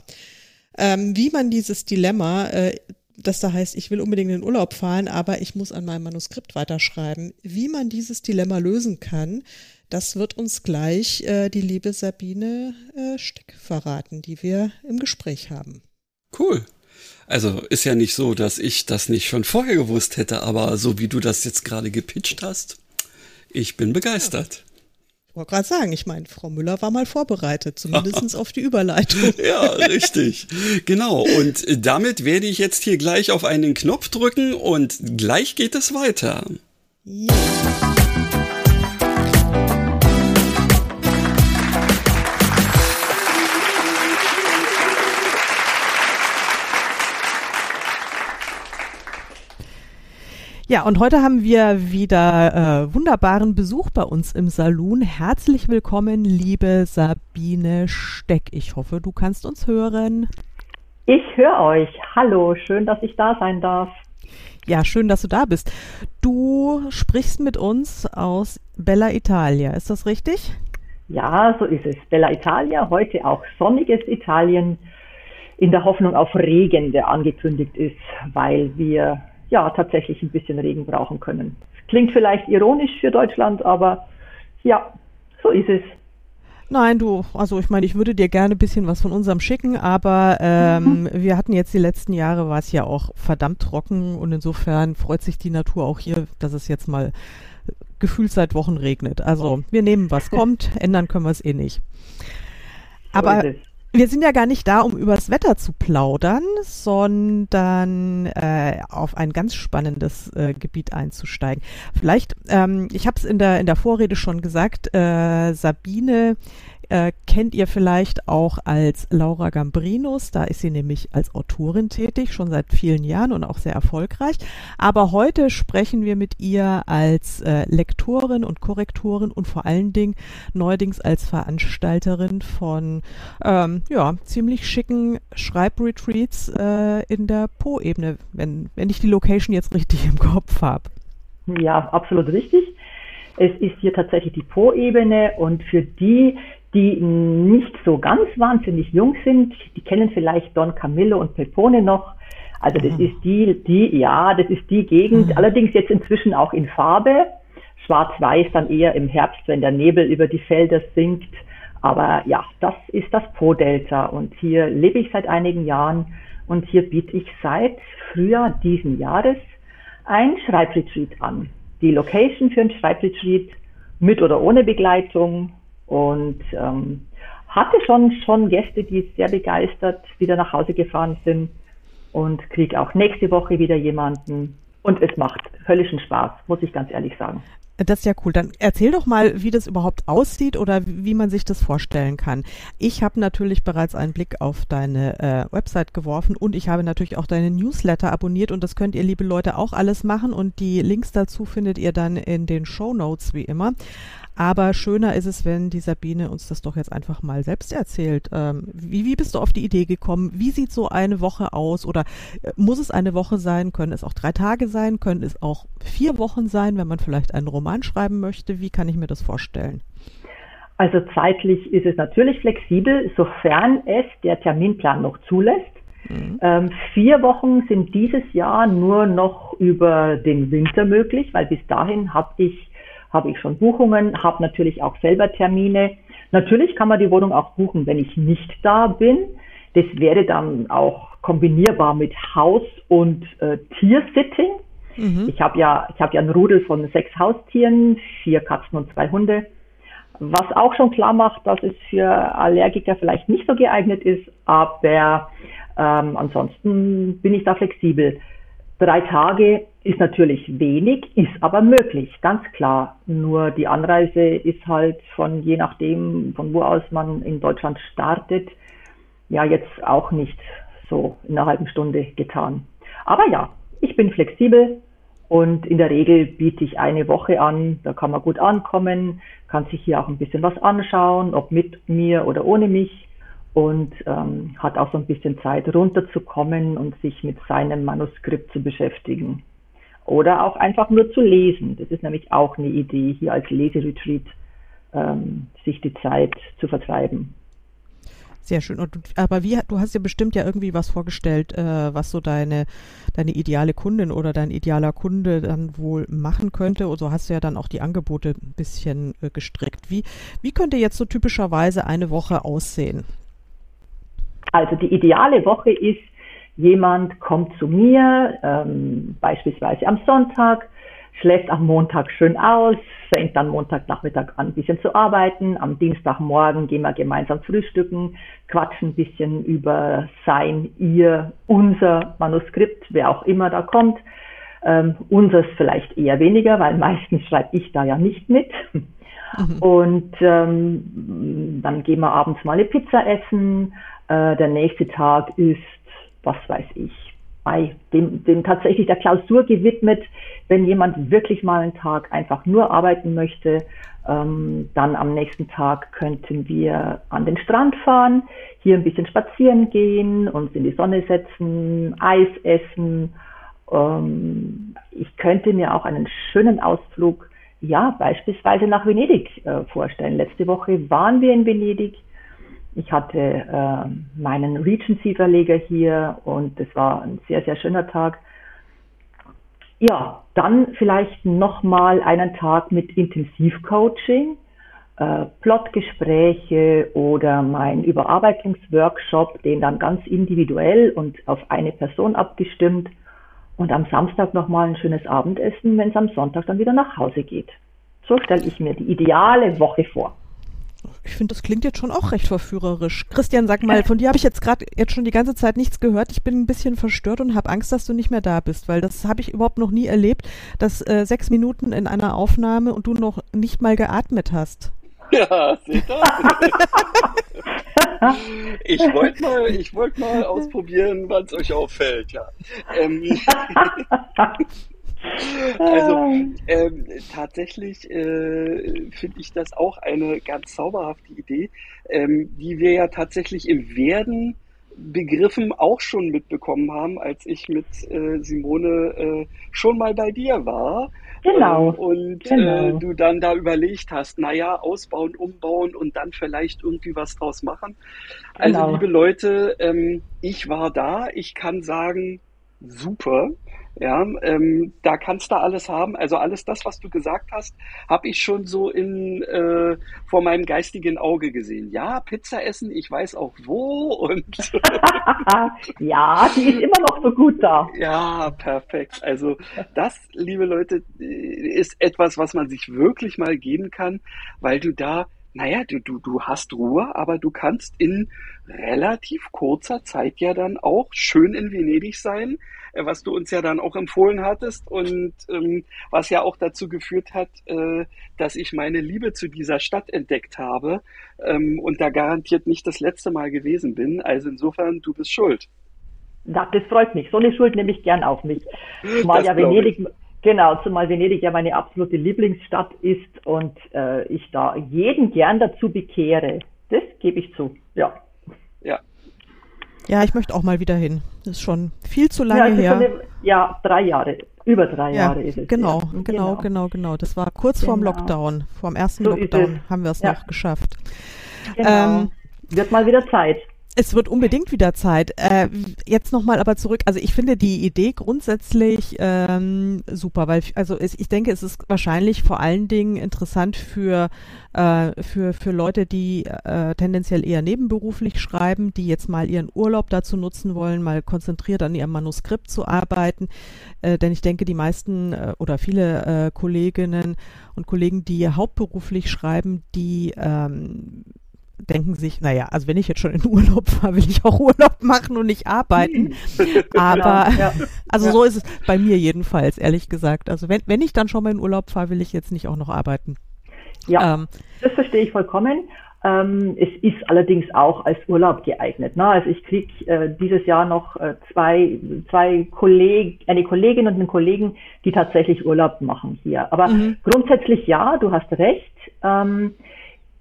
Ähm, wie man dieses Dilemma, äh, das da heißt, ich will unbedingt in den Urlaub fahren, aber ich muss an meinem Manuskript weiterschreiben, wie man dieses Dilemma lösen kann, das wird uns gleich äh, die liebe Sabine äh, Steck verraten, die wir im Gespräch haben. Cool. Also ist ja nicht so, dass ich das nicht schon vorher gewusst hätte, aber so wie du das jetzt gerade gepitcht hast, ich bin begeistert. Ja. Ich wollte gerade sagen, ich meine, Frau Müller war mal vorbereitet, zumindest auf die Überleitung. (laughs) ja, richtig. Genau. Und damit werde ich jetzt hier gleich auf einen Knopf drücken und gleich geht es weiter. Ja. Ja, und heute haben wir wieder äh, wunderbaren Besuch bei uns im Saloon. Herzlich willkommen, liebe Sabine Steck. Ich hoffe, du kannst uns hören. Ich höre euch. Hallo, schön, dass ich da sein darf. Ja, schön, dass du da bist. Du sprichst mit uns aus Bella Italia, ist das richtig? Ja, so ist es. Bella Italia, heute auch sonniges Italien, in der Hoffnung auf Regen, der angekündigt ist, weil wir ja tatsächlich ein bisschen Regen brauchen können. Klingt vielleicht ironisch für Deutschland, aber ja, so ist es. Nein, du, also ich meine, ich würde dir gerne ein bisschen was von unserem schicken, aber ähm, mhm. wir hatten jetzt die letzten Jahre, war es ja auch verdammt trocken und insofern freut sich die Natur auch hier, dass es jetzt mal gefühlt seit Wochen regnet. Also wir nehmen, was kommt, ändern können wir es eh nicht. Aber Wir sind ja gar nicht da, um übers Wetter zu plaudern, sondern äh, auf ein ganz spannendes äh, Gebiet einzusteigen. Vielleicht, ähm, ich habe es in der in der Vorrede schon gesagt, äh, Sabine äh, kennt ihr vielleicht auch als Laura Gambrinus. Da ist sie nämlich als Autorin tätig, schon seit vielen Jahren und auch sehr erfolgreich. Aber heute sprechen wir mit ihr als äh, Lektorin und Korrektorin und vor allen Dingen neuerdings als Veranstalterin von ähm, ja, ziemlich schicken Schreibretreats äh, in der Po-Ebene, wenn, wenn ich die Location jetzt richtig im Kopf habe. Ja, absolut richtig. Es ist hier tatsächlich die Po-Ebene und für die, die nicht so ganz wahnsinnig jung sind. Die kennen vielleicht Don Camillo und Pepone noch. Also das mhm. ist die, die, ja, das ist die Gegend. Mhm. Allerdings jetzt inzwischen auch in Farbe. Schwarz-Weiß dann eher im Herbst, wenn der Nebel über die Felder sinkt. Aber ja, das ist das Po-Delta und hier lebe ich seit einigen Jahren und hier biete ich seit Frühjahr diesen Jahres ein Schreibretreat an. Die Location für ein Schreibretreat mit oder ohne Begleitung und ähm, hatte schon, schon Gäste, die sehr begeistert wieder nach Hause gefahren sind und kriege auch nächste Woche wieder jemanden. Und es macht höllischen Spaß, muss ich ganz ehrlich sagen. Das ist ja cool. Dann erzähl doch mal, wie das überhaupt aussieht oder wie man sich das vorstellen kann. Ich habe natürlich bereits einen Blick auf deine äh, Website geworfen und ich habe natürlich auch deine Newsletter abonniert und das könnt ihr, liebe Leute, auch alles machen und die Links dazu findet ihr dann in den Show Notes wie immer. Aber schöner ist es, wenn die Sabine uns das doch jetzt einfach mal selbst erzählt. Ähm, wie, wie bist du auf die Idee gekommen? Wie sieht so eine Woche aus? Oder äh, muss es eine Woche sein? Können es auch drei Tage sein? Können es auch vier Wochen sein, wenn man vielleicht einen Roman schreiben möchte? Wie kann ich mir das vorstellen? Also zeitlich ist es natürlich flexibel, sofern es der Terminplan noch zulässt. Mhm. Ähm, vier Wochen sind dieses Jahr nur noch über den Winter möglich, weil bis dahin habe ich habe ich schon Buchungen, habe natürlich auch selber Termine. Natürlich kann man die Wohnung auch buchen, wenn ich nicht da bin. Das wäre dann auch kombinierbar mit Haus- und äh, Tiersitting. Mhm. Ich habe ja, ich habe ja einen Rudel von sechs Haustieren, vier Katzen und zwei Hunde. Was auch schon klar macht, dass es für Allergiker vielleicht nicht so geeignet ist, aber ähm, ansonsten bin ich da flexibel. Drei Tage ist natürlich wenig, ist aber möglich, ganz klar. Nur die Anreise ist halt von je nachdem, von wo aus man in Deutschland startet, ja jetzt auch nicht so in einer halben Stunde getan. Aber ja, ich bin flexibel und in der Regel biete ich eine Woche an. Da kann man gut ankommen, kann sich hier auch ein bisschen was anschauen, ob mit mir oder ohne mich und ähm, hat auch so ein bisschen Zeit runterzukommen und sich mit seinem Manuskript zu beschäftigen. Oder auch einfach nur zu lesen. Das ist nämlich auch eine Idee, hier als Leseretreat ähm, sich die Zeit zu vertreiben. Sehr schön. Und, aber wie, du hast ja bestimmt ja irgendwie was vorgestellt, äh, was so deine, deine ideale Kundin oder dein idealer Kunde dann wohl machen könnte. Und so hast du ja dann auch die Angebote ein bisschen äh, gestrickt. Wie, wie könnte jetzt so typischerweise eine Woche aussehen? Also die ideale Woche ist, jemand kommt zu mir, ähm, beispielsweise am Sonntag, schläft am Montag schön aus, fängt dann Montagnachmittag an, ein bisschen zu arbeiten. Am Dienstagmorgen gehen wir gemeinsam frühstücken, quatschen ein bisschen über sein, ihr, unser Manuskript, wer auch immer da kommt. Ähm, unseres vielleicht eher weniger, weil meistens schreibe ich da ja nicht mit. Mhm. Und ähm, dann gehen wir abends mal eine Pizza essen, äh, der nächste Tag ist, was weiß ich, bei dem, dem tatsächlich der Klausur gewidmet. Wenn jemand wirklich mal einen Tag einfach nur arbeiten möchte, ähm, dann am nächsten Tag könnten wir an den Strand fahren, hier ein bisschen spazieren gehen, uns in die Sonne setzen, Eis essen. Ähm, ich könnte mir auch einen schönen Ausflug, ja, beispielsweise nach Venedig äh, vorstellen. Letzte Woche waren wir in Venedig ich hatte äh, meinen Regency-Verleger hier und es war ein sehr, sehr schöner Tag. Ja, dann vielleicht nochmal einen Tag mit Intensivcoaching, äh, Plotgespräche oder mein Überarbeitungsworkshop, den dann ganz individuell und auf eine Person abgestimmt. Und am Samstag nochmal ein schönes Abendessen, wenn es am Sonntag dann wieder nach Hause geht. So stelle ich mir die ideale Woche vor. Ich finde, das klingt jetzt schon auch recht verführerisch. Christian, sag mal, von dir habe ich jetzt gerade jetzt schon die ganze Zeit nichts gehört. Ich bin ein bisschen verstört und habe Angst, dass du nicht mehr da bist, weil das habe ich überhaupt noch nie erlebt, dass äh, sechs Minuten in einer Aufnahme und du noch nicht mal geatmet hast. Ja, seht ihr? (laughs) ich wollte mal, ich wollte mal ausprobieren, wann es euch auffällt, ja. Ähm, (laughs) also ähm, tatsächlich äh, finde ich das auch eine ganz zauberhafte Idee, ähm, die wir ja tatsächlich im Werden Begriffen auch schon mitbekommen haben, als ich mit äh, Simone äh, schon mal bei dir war. Genau. Ähm, und äh, genau. Äh, du dann da überlegt hast, naja, ausbauen, umbauen und dann vielleicht irgendwie was draus machen. Also, genau. liebe Leute, ähm, ich war da. Ich kann sagen, super. Ja, ähm, da kannst du alles haben. Also alles das, was du gesagt hast, habe ich schon so in äh, vor meinem geistigen Auge gesehen. Ja, Pizza essen, ich weiß auch wo und (laughs) ja, die ist immer noch so gut da. Ja, perfekt. Also das, liebe Leute, ist etwas, was man sich wirklich mal geben kann, weil du da naja, du, du, du hast Ruhe, aber du kannst in relativ kurzer Zeit ja dann auch schön in Venedig sein, äh, was du uns ja dann auch empfohlen hattest und ähm, was ja auch dazu geführt hat, äh, dass ich meine Liebe zu dieser Stadt entdeckt habe ähm, und da garantiert nicht das letzte Mal gewesen bin. Also insofern, du bist schuld. Das freut mich. So eine Schuld nehme ich gern auf mich. Zumal ja Venedig, genau, zumal Venedig ja meine absolute Lieblingsstadt ist und äh, ich da jeden gern dazu bekehre. Das gebe ich zu. Ja. Ja, ja, ich möchte auch mal wieder hin. Das ist schon viel zu lange ja, her. Eine, ja, drei Jahre. Über drei ja, Jahre ist es. Genau, ja. genau, genau, genau, genau. Das war kurz genau. vorm Lockdown. Vorm ersten so Lockdown haben wir es ja. noch geschafft. Genau. Ähm, Wird mal wieder Zeit. Es wird unbedingt wieder Zeit. Äh, jetzt nochmal aber zurück. Also ich finde die Idee grundsätzlich ähm, super, weil also es, ich denke, es ist wahrscheinlich vor allen Dingen interessant für äh, für für Leute, die äh, tendenziell eher nebenberuflich schreiben, die jetzt mal ihren Urlaub dazu nutzen wollen, mal konzentriert an ihrem Manuskript zu arbeiten. Äh, denn ich denke, die meisten äh, oder viele äh, Kolleginnen und Kollegen, die hauptberuflich schreiben, die ähm, denken sich, naja, also wenn ich jetzt schon in Urlaub (laughs) fahre, will ich auch Urlaub machen und nicht arbeiten. (laughs) Aber ja, ja. (laughs) also ja. so ist es bei mir jedenfalls, ehrlich gesagt. Also wenn, wenn ich dann schon mal in Urlaub fahre, will ich jetzt nicht auch noch arbeiten. Ja, ähm, das verstehe ich vollkommen. Ähm, es ist allerdings auch als Urlaub geeignet. Ne? Also ich kriege äh, dieses Jahr noch äh, zwei, zwei Kolleg eine Kollegin und einen Kollegen, die tatsächlich Urlaub machen hier. Aber mhm. grundsätzlich ja, du hast recht. Ähm,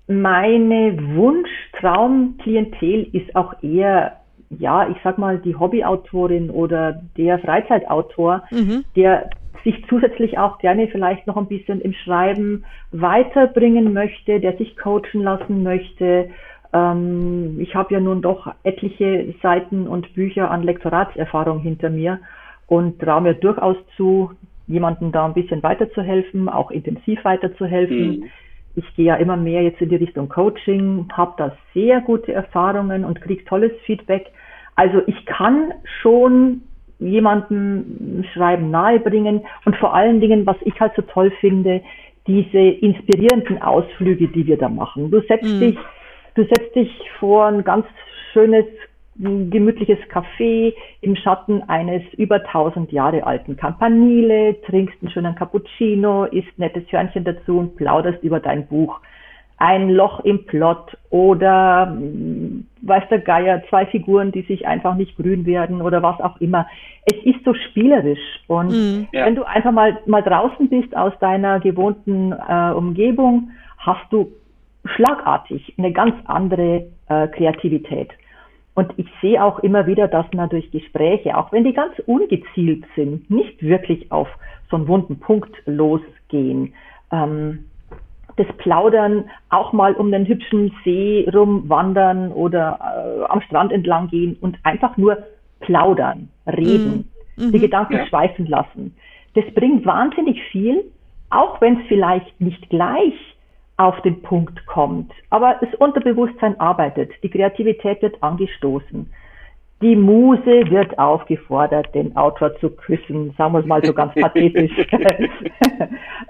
meine Wunsch-Traum-Klientel ist auch eher, ja, ich sag mal, die Hobbyautorin oder der Freizeitautor, mhm. der sich zusätzlich auch gerne vielleicht noch ein bisschen im Schreiben weiterbringen möchte, der sich coachen lassen möchte. Ähm, ich habe ja nun doch etliche Seiten und Bücher an Lektoratserfahrung hinter mir und traue mir durchaus zu, jemandem da ein bisschen weiterzuhelfen, auch intensiv weiterzuhelfen. Mhm ich gehe ja immer mehr jetzt in die Richtung Coaching, habe da sehr gute Erfahrungen und kriege tolles Feedback. Also ich kann schon jemandem Schreiben nahebringen und vor allen Dingen, was ich halt so toll finde, diese inspirierenden Ausflüge, die wir da machen. Du setzt mhm. dich, du setzt dich vor ein ganz schönes gemütliches Café im Schatten eines über 1000 Jahre alten Campanile, trinkst einen schönen Cappuccino, isst nettes Hörnchen dazu und plauderst über dein Buch. Ein Loch im Plot oder hm, weiß der Geier, zwei Figuren, die sich einfach nicht grün werden oder was auch immer. Es ist so spielerisch und mhm, ja. wenn du einfach mal, mal draußen bist aus deiner gewohnten äh, Umgebung, hast du schlagartig eine ganz andere äh, Kreativität. Und ich sehe auch immer wieder, dass man durch Gespräche, auch wenn die ganz ungezielt sind, nicht wirklich auf so einen wunden Punkt losgehen. Ähm, das Plaudern, auch mal um den hübschen See rumwandern oder äh, am Strand entlang gehen und einfach nur plaudern, reden, mhm. die Gedanken ja. schweifen lassen. Das bringt wahnsinnig viel, auch wenn es vielleicht nicht gleich auf den Punkt kommt. Aber das Unterbewusstsein arbeitet, die Kreativität wird angestoßen. die Muse wird aufgefordert, den Autor zu küssen, sagen wir es mal so ganz (laughs) pathetisch. (laughs)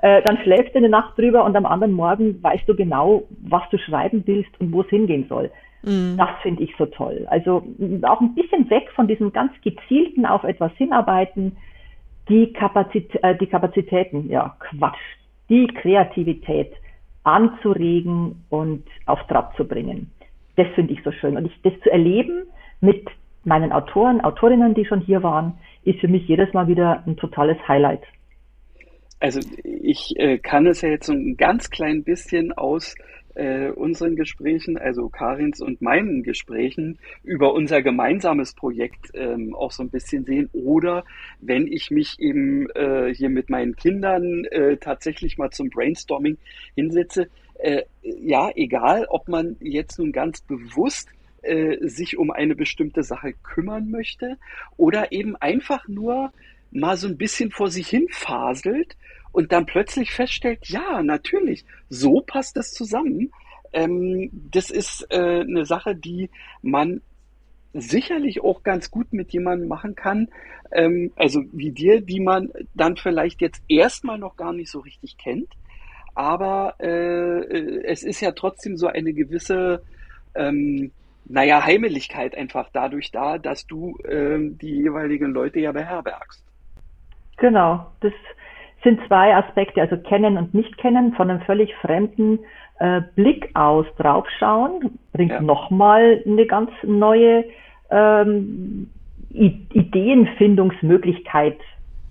Äh, dann schläfst du eine Nacht drüber und am anderen Morgen weißt du genau, was du schreiben willst und wo es hingehen soll. Mhm. Das finde ich so toll. Also auch ein bisschen weg von diesem ganz gezielten auf etwas hinarbeiten, die, Kapazitä äh, die Kapazitäten, ja Quatsch, die Kreativität anzuregen und auf Trab zu bringen. Das finde ich so schön. Und ich, das zu erleben mit meinen Autoren, Autorinnen, die schon hier waren, ist für mich jedes Mal wieder ein totales Highlight. Also ich äh, kann es ja jetzt so ein ganz klein bisschen aus äh, unseren Gesprächen, also Karins und meinen Gesprächen über unser gemeinsames Projekt ähm, auch so ein bisschen sehen. Oder wenn ich mich eben äh, hier mit meinen Kindern äh, tatsächlich mal zum Brainstorming hinsetze, äh, ja, egal, ob man jetzt nun ganz bewusst äh, sich um eine bestimmte Sache kümmern möchte oder eben einfach nur mal so ein bisschen vor sich hin faselt und dann plötzlich feststellt, ja, natürlich, so passt das zusammen. Ähm, das ist äh, eine Sache, die man sicherlich auch ganz gut mit jemandem machen kann, ähm, also wie dir, die man dann vielleicht jetzt erstmal noch gar nicht so richtig kennt. Aber äh, äh es ist ja trotzdem so eine gewisse, ähm, naja, Heimeligkeit einfach dadurch da, dass du ähm, die jeweiligen Leute ja beherbergst. Genau, das sind zwei Aspekte, also kennen und nicht kennen, von einem völlig fremden äh, Blick aus draufschauen, bringt ja. nochmal eine ganz neue ähm, Ideenfindungsmöglichkeit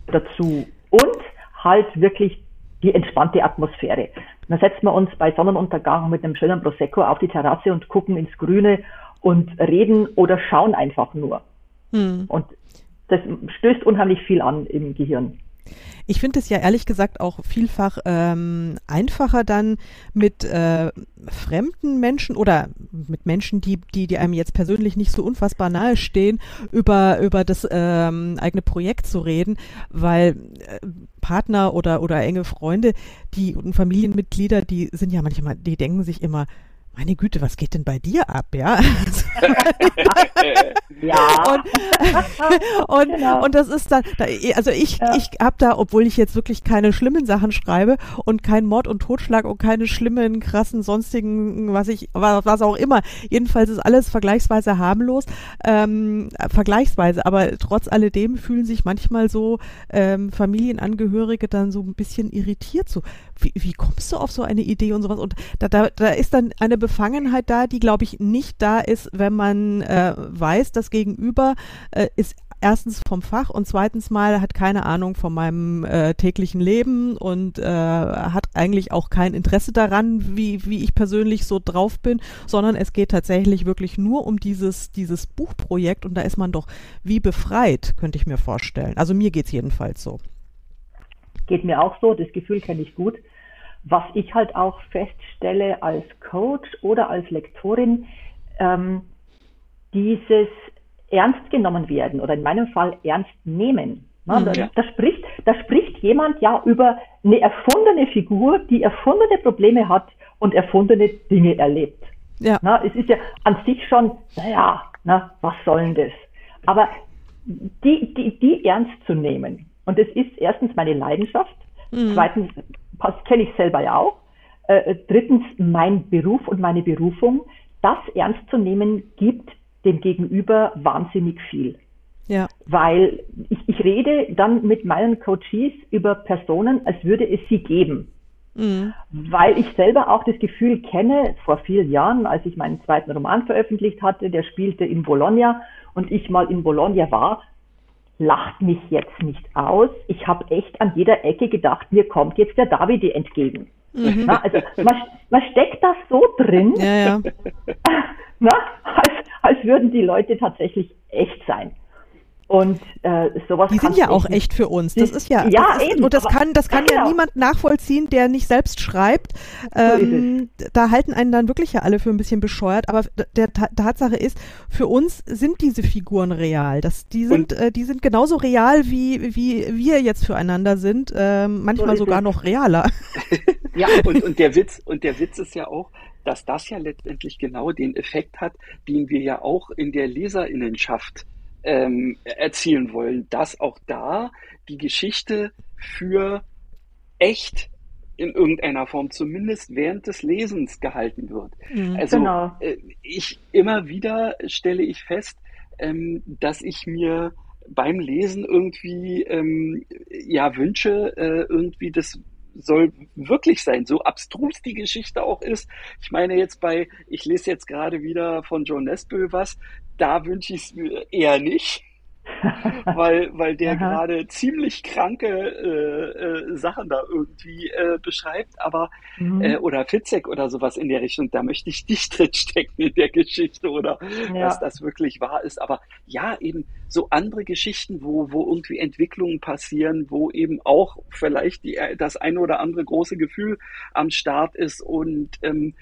dazu und halt wirklich die entspannte Atmosphäre. Dann setzen wir uns bei Sonnenuntergang mit einem schönen Prosecco auf die Terrasse und gucken ins Grüne und reden oder schauen einfach nur. Hm. Und das stößt unheimlich viel an im Gehirn. Ich finde es ja ehrlich gesagt auch vielfach ähm, einfacher dann mit äh, fremden Menschen oder mit Menschen, die, die, die einem jetzt persönlich nicht so unfassbar nahe stehen, über, über das ähm, eigene Projekt zu reden, weil äh, Partner oder, oder enge Freunde, die und Familienmitglieder, die sind ja manchmal, die denken sich immer, meine Güte, was geht denn bei dir ab, ja? (laughs) ja. Und, (laughs) und, genau. und das ist dann, also ich, ja. ich habe da, obwohl ich jetzt wirklich keine schlimmen Sachen schreibe und kein Mord und Totschlag und keine schlimmen, krassen, sonstigen, was ich, was auch immer. Jedenfalls ist alles vergleichsweise harmlos, ähm, vergleichsweise, aber trotz alledem fühlen sich manchmal so ähm, Familienangehörige dann so ein bisschen irritiert so. Wie, wie kommst du auf so eine Idee und sowas? Und da, da, da ist dann eine Befangenheit da, die, glaube ich, nicht da ist, wenn man äh, weiß, das Gegenüber äh, ist erstens vom Fach und zweitens mal hat keine Ahnung von meinem äh, täglichen Leben und äh, hat eigentlich auch kein Interesse daran, wie, wie ich persönlich so drauf bin, sondern es geht tatsächlich wirklich nur um dieses, dieses Buchprojekt und da ist man doch wie befreit, könnte ich mir vorstellen. Also mir geht es jedenfalls so. Geht mir auch so, das Gefühl kenne ich gut. Was ich halt auch feststelle als Coach oder als Lektorin, ähm, dieses ernst genommen werden oder in meinem Fall ernst nehmen. Ne? Mhm, da, da, spricht, da spricht jemand ja über eine erfundene Figur, die erfundene Probleme hat und erfundene Dinge erlebt. Ja. Na, es ist ja an sich schon, naja, na, was soll denn das? Aber die, die, die ernst zu nehmen, und das ist erstens meine Leidenschaft, mhm. zweitens kenne ich selber ja auch. Äh, drittens, mein Beruf und meine Berufung, das ernst zu nehmen, gibt dem Gegenüber wahnsinnig viel. Ja. Weil ich, ich rede dann mit meinen Coaches über Personen, als würde es sie geben. Mhm. Weil ich selber auch das Gefühl kenne, vor vielen Jahren, als ich meinen zweiten Roman veröffentlicht hatte, der spielte in Bologna und ich mal in Bologna war, lacht mich jetzt nicht aus. Ich habe echt an jeder Ecke gedacht, mir kommt jetzt der Davide entgegen. Mhm. Na, also man, man, steckt das so drin, ja, ja. (laughs) Na, als, als würden die Leute tatsächlich echt sein. Und äh, sowas Die sind ja auch echt für uns. Das ist ja, ja das ist, eben. Und das kann, das kann genau. ja niemand nachvollziehen, der nicht selbst schreibt. Ähm, so da halten einen dann wirklich ja alle für ein bisschen bescheuert. Aber der Tatsache ist, für uns sind diese Figuren real. Das, die sind, äh, die sind genauso real wie wie wir jetzt füreinander sind. Äh, manchmal so sogar es. noch realer. (laughs) ja, und, und der Witz und der Witz ist ja auch, dass das ja letztendlich genau den Effekt hat, den wir ja auch in der Leserinnenschaft ähm, erzielen wollen, dass auch da die Geschichte für echt in irgendeiner Form zumindest während des Lesens gehalten wird. Mhm, also genau. äh, ich immer wieder stelle ich fest, ähm, dass ich mir beim Lesen irgendwie ähm, ja wünsche, äh, irgendwie das soll wirklich sein, so abstrus die Geschichte auch ist. Ich meine jetzt bei, ich lese jetzt gerade wieder von John Nesbitt was, da wünsche ich es mir eher nicht. (laughs) weil, weil der gerade ziemlich kranke äh, äh, Sachen da irgendwie äh, beschreibt, aber mhm. äh, oder Fitzek oder sowas in der Richtung, da möchte ich nicht (laughs) drinstecken in der Geschichte oder ja. dass das wirklich wahr ist. Aber ja, eben so andere Geschichten, wo, wo irgendwie Entwicklungen passieren, wo eben auch vielleicht die, das eine oder andere große Gefühl am Start ist. Und ähm,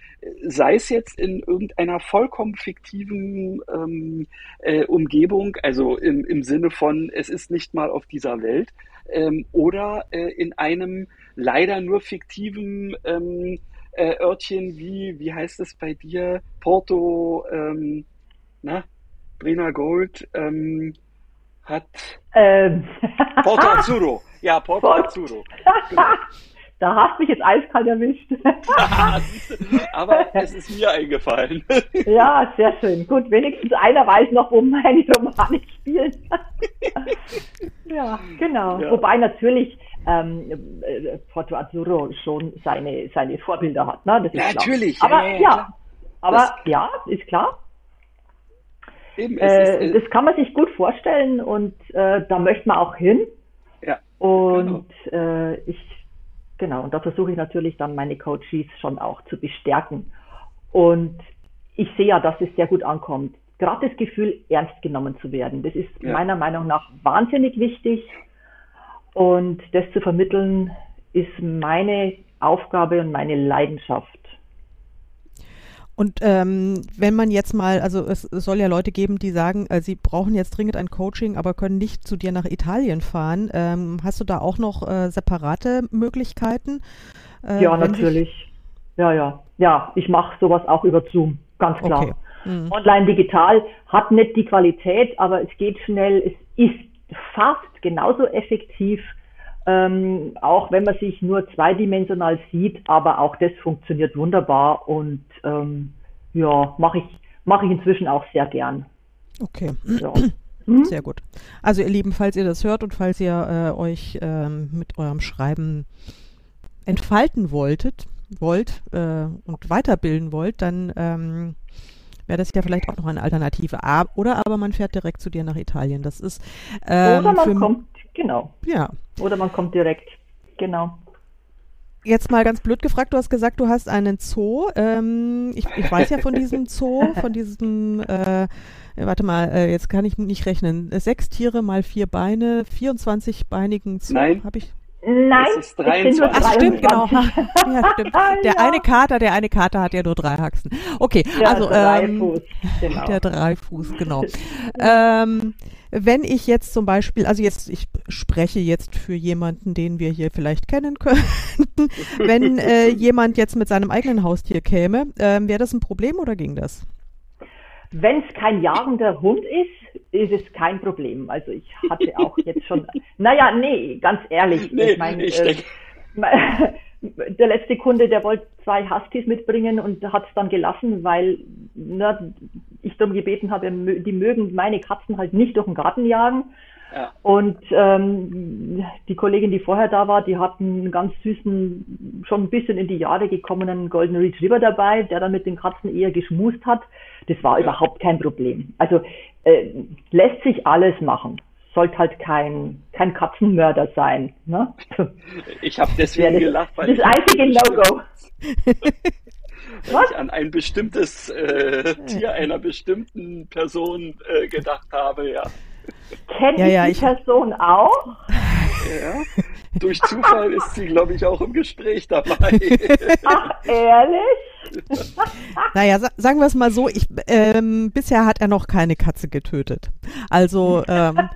sei es jetzt in irgendeiner vollkommen fiktiven ähm, äh, Umgebung, also im, im Sinne von, es ist nicht mal auf dieser Welt, ähm, oder äh, in einem leider nur fiktiven ähm, äh, Örtchen wie, wie heißt es bei dir, Porto, ähm, na, Brina Gold ähm, hat ähm. Porto (laughs) Azzurro. Ja, Porto Port Azzurro. Genau. (laughs) Da hast du mich jetzt eiskalt erwischt. (laughs) Aber es ist mir eingefallen. ja, sehr schön. Gut, wenigstens einer weiß noch, wo meine Romane spielen. ja, genau. Ja. Wobei natürlich ähm, äh, Porto Azzurro schon seine, seine Vorbilder hat. Ne? Das ist natürlich. Aber ja, ja, aber das, ja, ist klar. Eben, äh, ist, das kann man sich gut vorstellen und äh, da möchte man auch hin. Ja. Und genau. äh, ich, genau, und da versuche ich natürlich dann meine Coaches schon auch zu bestärken. Und ich sehe ja, dass es sehr gut ankommt. Gerade das Gefühl, ernst genommen zu werden, das ist ja. meiner Meinung nach wahnsinnig wichtig. Und das zu vermitteln, ist meine Aufgabe und meine Leidenschaft. Und ähm, wenn man jetzt mal, also es, es, soll ja Leute geben, die sagen, äh, sie brauchen jetzt dringend ein Coaching, aber können nicht zu dir nach Italien fahren. Ähm, hast du da auch noch äh, separate Möglichkeiten? Äh, ja, natürlich. Ja, ja. Ja, ich mache sowas auch über Zoom, ganz klar. Okay. Mhm. Online digital hat nicht die Qualität, aber es geht schnell, es ist fast genauso effektiv ähm, auch wenn man sich nur zweidimensional sieht, aber auch das funktioniert wunderbar und ähm, ja, mache ich, mache ich inzwischen auch sehr gern. Okay. Ja. (clears throat) Mhm. Sehr gut. Also ihr Lieben, falls ihr das hört und falls ihr äh, euch ähm, mit eurem Schreiben entfalten wolltet, wollt äh, und weiterbilden wollt, dann ähm, wäre das ja vielleicht auch noch eine Alternative. Oder aber man fährt direkt zu dir nach Italien. Das ist ähm, Oder man kommt Genau. Ja. Oder man kommt direkt. Genau. Jetzt mal ganz blöd gefragt, du hast gesagt, du hast einen Zoo. Ähm, ich, ich, weiß ja von diesem (laughs) Zoo, von diesem, äh, warte mal, äh, jetzt kann ich nicht rechnen. Sechs Tiere mal vier Beine, 24-beinigen Zoo. Nein. Habe ich. Nein, es ist 23. Ach, stimmt, genau. (laughs) ja, stimmt. (laughs) Der eine Kater, der eine Kater hat ja nur drei Haxen. Okay, der also ähm, genau. der Dreifuß, genau. (laughs) ähm, wenn ich jetzt zum Beispiel, also jetzt, ich spreche jetzt für jemanden, den wir hier vielleicht kennen könnten, wenn äh, jemand jetzt mit seinem eigenen Haustier käme, äh, wäre das ein Problem oder ging das? Wenn es kein jagender Hund ist, ist es kein Problem. Also ich hatte auch jetzt schon, (laughs) naja, nee, ganz ehrlich. Nee, ich meine, äh, (laughs) der letzte Kunde, der wollte zwei Huskies mitbringen und hat es dann gelassen, weil na, ich darum gebeten habe, die mögen meine Katzen halt nicht durch den Garten jagen. Ja. Und ähm, die Kollegin, die vorher da war, die hat einen ganz süßen, schon ein bisschen in die Jahre gekommenen Golden Retriever dabei, der dann mit den Katzen eher geschmust hat. Das war ja. überhaupt kein Problem. Also äh, lässt sich alles machen. Sollte halt kein, kein Katzenmörder sein. Ne? (laughs) Ich habe deswegen das, gelacht, weil das einzige No-Go. (laughs) weil ich an ein bestimmtes äh, Tier einer bestimmten Person äh, gedacht habe, ja. Kennt ja, ja, die ich... Person auch? Ja, (laughs) durch Zufall ist sie, glaube ich, auch im Gespräch dabei. (laughs) Ach, ehrlich? (laughs) naja, sa sagen wir es mal so, ich, ähm, bisher hat er noch keine Katze getötet. Also ähm,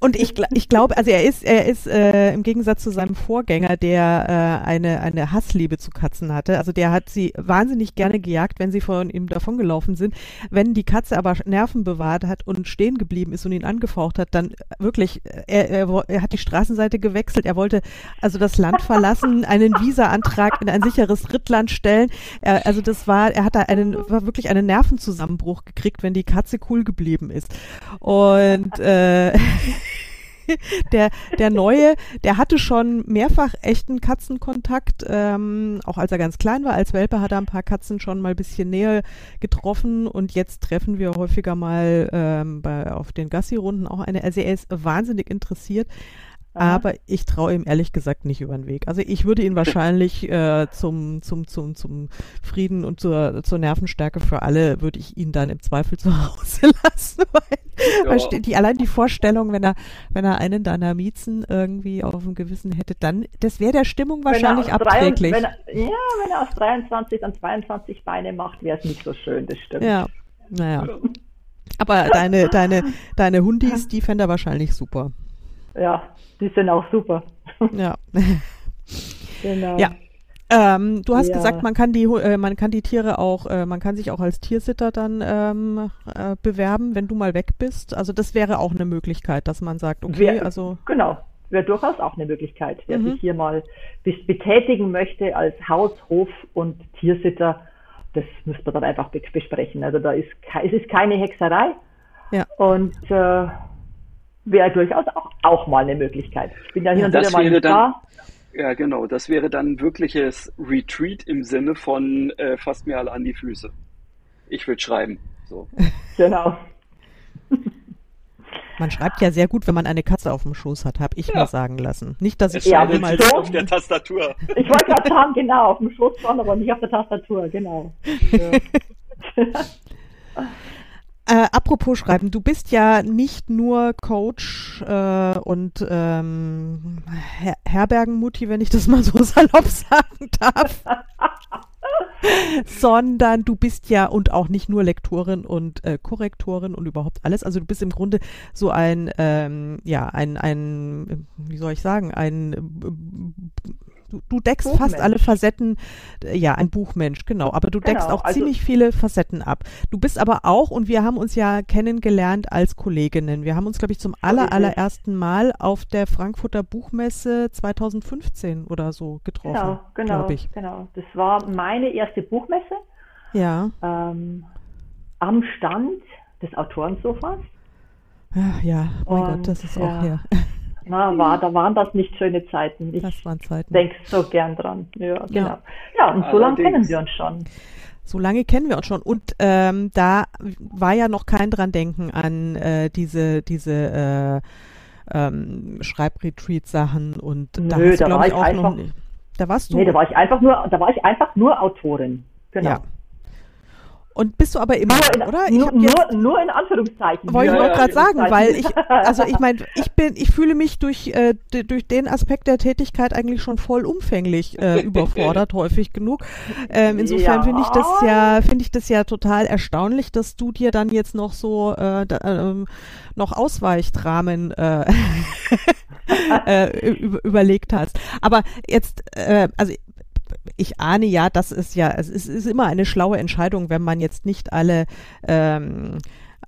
Und ich, ich glaube, also er ist, er ist äh, im Gegensatz zu seinem Vorgänger, der äh, eine, eine Hassliebe zu Katzen hatte. Also der hat sie wahnsinnig gerne gejagt, wenn sie von ihm davongelaufen sind. Wenn die Katze aber Nerven bewahrt hat und stehen geblieben ist und ihn angefaucht hat, dann wirklich, er, er, er hat die Straßenseite gewechselt. Er wollte also das Land verlassen, (laughs) einen Visa-Antrag in ein sicheres Drittland stellen. Er, also das war, er hat da einen, war wirklich einen Nervenzusammenbruch gekriegt, wenn die Katze cool geblieben ist. Und äh, (laughs) (laughs) der, der Neue, der hatte schon mehrfach echten Katzenkontakt, ähm, auch als er ganz klein war. Als Welpe hat er ein paar Katzen schon mal ein bisschen näher getroffen und jetzt treffen wir häufiger mal ähm, bei, auf den Gassi-Runden auch eine. Also er ist wahnsinnig interessiert aber ich traue ihm ehrlich gesagt nicht über den Weg. Also ich würde ihn wahrscheinlich (laughs) äh, zum, zum, zum, zum Frieden und zur, zur Nervenstärke für alle, würde ich ihn dann im Zweifel (laughs) zu Hause lassen. Weil, ja. die, allein die Vorstellung, wenn er, wenn er einen deiner Miezen irgendwie auf dem Gewissen hätte, dann, das wäre der Stimmung wahrscheinlich abträglich. Wenn er, ja, wenn er aus 23 dann 22 Beine macht, wäre es nicht so schön, das stimmt. Ja, naja. (laughs) Aber deine, deine, deine Hundis, die fände er wahrscheinlich super. Ja, die sind auch super. Ja. (laughs) genau. Ja. Ähm, du hast ja. gesagt, man kann die, äh, man kann die Tiere auch, äh, man kann sich auch als Tiersitter dann ähm, äh, bewerben, wenn du mal weg bist. Also das wäre auch eine Möglichkeit, dass man sagt, okay, Wär, also genau, wäre durchaus auch eine Möglichkeit, wer mhm. sich hier mal betätigen möchte als Haus, Hof und Tiersitter. Das müsste man dann einfach besprechen. Also da ist, es ist keine Hexerei. Ja. Und äh, wäre durchaus auch, auch mal eine Möglichkeit. Ich bin ja hier und wieder mal da. Ja, genau. Das wäre dann wirkliches Retreat im Sinne von äh, fast mir alle an die Füße. Ich würde schreiben. So. (laughs) Genau. Man schreibt ja sehr gut, wenn man eine Katze auf dem Schoß hat, habe ich ja. mir sagen lassen. Nicht, dass ich es ja, mal auf der Tastatur. Ich wollte gerade sagen, genau, auf dem Schoß schon, aber nicht auf der Tastatur, genau. (laughs) Ja. (laughs) Äh, apropos Schreiben, du bist ja nicht nur Coach äh, und ähm, Her Herbergenmutti, wenn ich das mal so (laughs) salopp sagen darf, (laughs) sondern du bist ja und auch nicht nur Lektorin und äh, Korrektorin und überhaupt alles. Also du bist im Grunde so ein, ähm, ja, ein, ein, wie soll ich sagen, ein Du, du deckst fast alle Facetten, ja, ein Buchmensch, genau, aber du deckst genau, auch also ziemlich viele Facetten ab. Du bist aber auch, und wir haben uns ja kennengelernt als Kolleginnen. Wir haben uns, glaube ich, zum aller, allerersten Mal auf der Frankfurter Buchmesse 2015 oder so getroffen. Genau, genau, ich. genau. Das war meine erste Buchmesse. Ja. Ähm, am Stand des Autorensofas. Ja, ja, mein und, Gott, das ist ja. auch her. Na, war, da waren das nicht schöne Zeiten. Ich das waren Zeiten. denke so gern dran. Ja, genau. Ja, und so lange kennen wir uns schon. So lange kennen wir uns schon. Und ähm, da war ja noch kein dran denken an äh, diese, diese äh, ähm, Schreibretreat-Sachen und da Nö, da war ich auch einfach. Da warst du. Nee, da war ich einfach nur, da war ich einfach nur Autorin. Genau. Ja. Und bist du aber immer, nur in, oder? Ich nur, nur, nur, in Anführungszeichen. Wollte ich ja, gerade sagen, weil ich, also ich meine, (laughs) ich bin, ich fühle mich durch, äh, durch den Aspekt der Tätigkeit eigentlich schon vollumfänglich äh, (laughs) überfordert, häufig genug. Ähm, insofern ja. finde ich das ja, finde ich das ja total erstaunlich, dass du dir dann jetzt noch so äh, da, äh, noch Ausweichdramen äh, (laughs) äh, überlegt hast. Aber jetzt, äh, also ich ahne ja, das ist ja, es ist, ist immer eine schlaue Entscheidung, wenn man jetzt nicht alle ähm,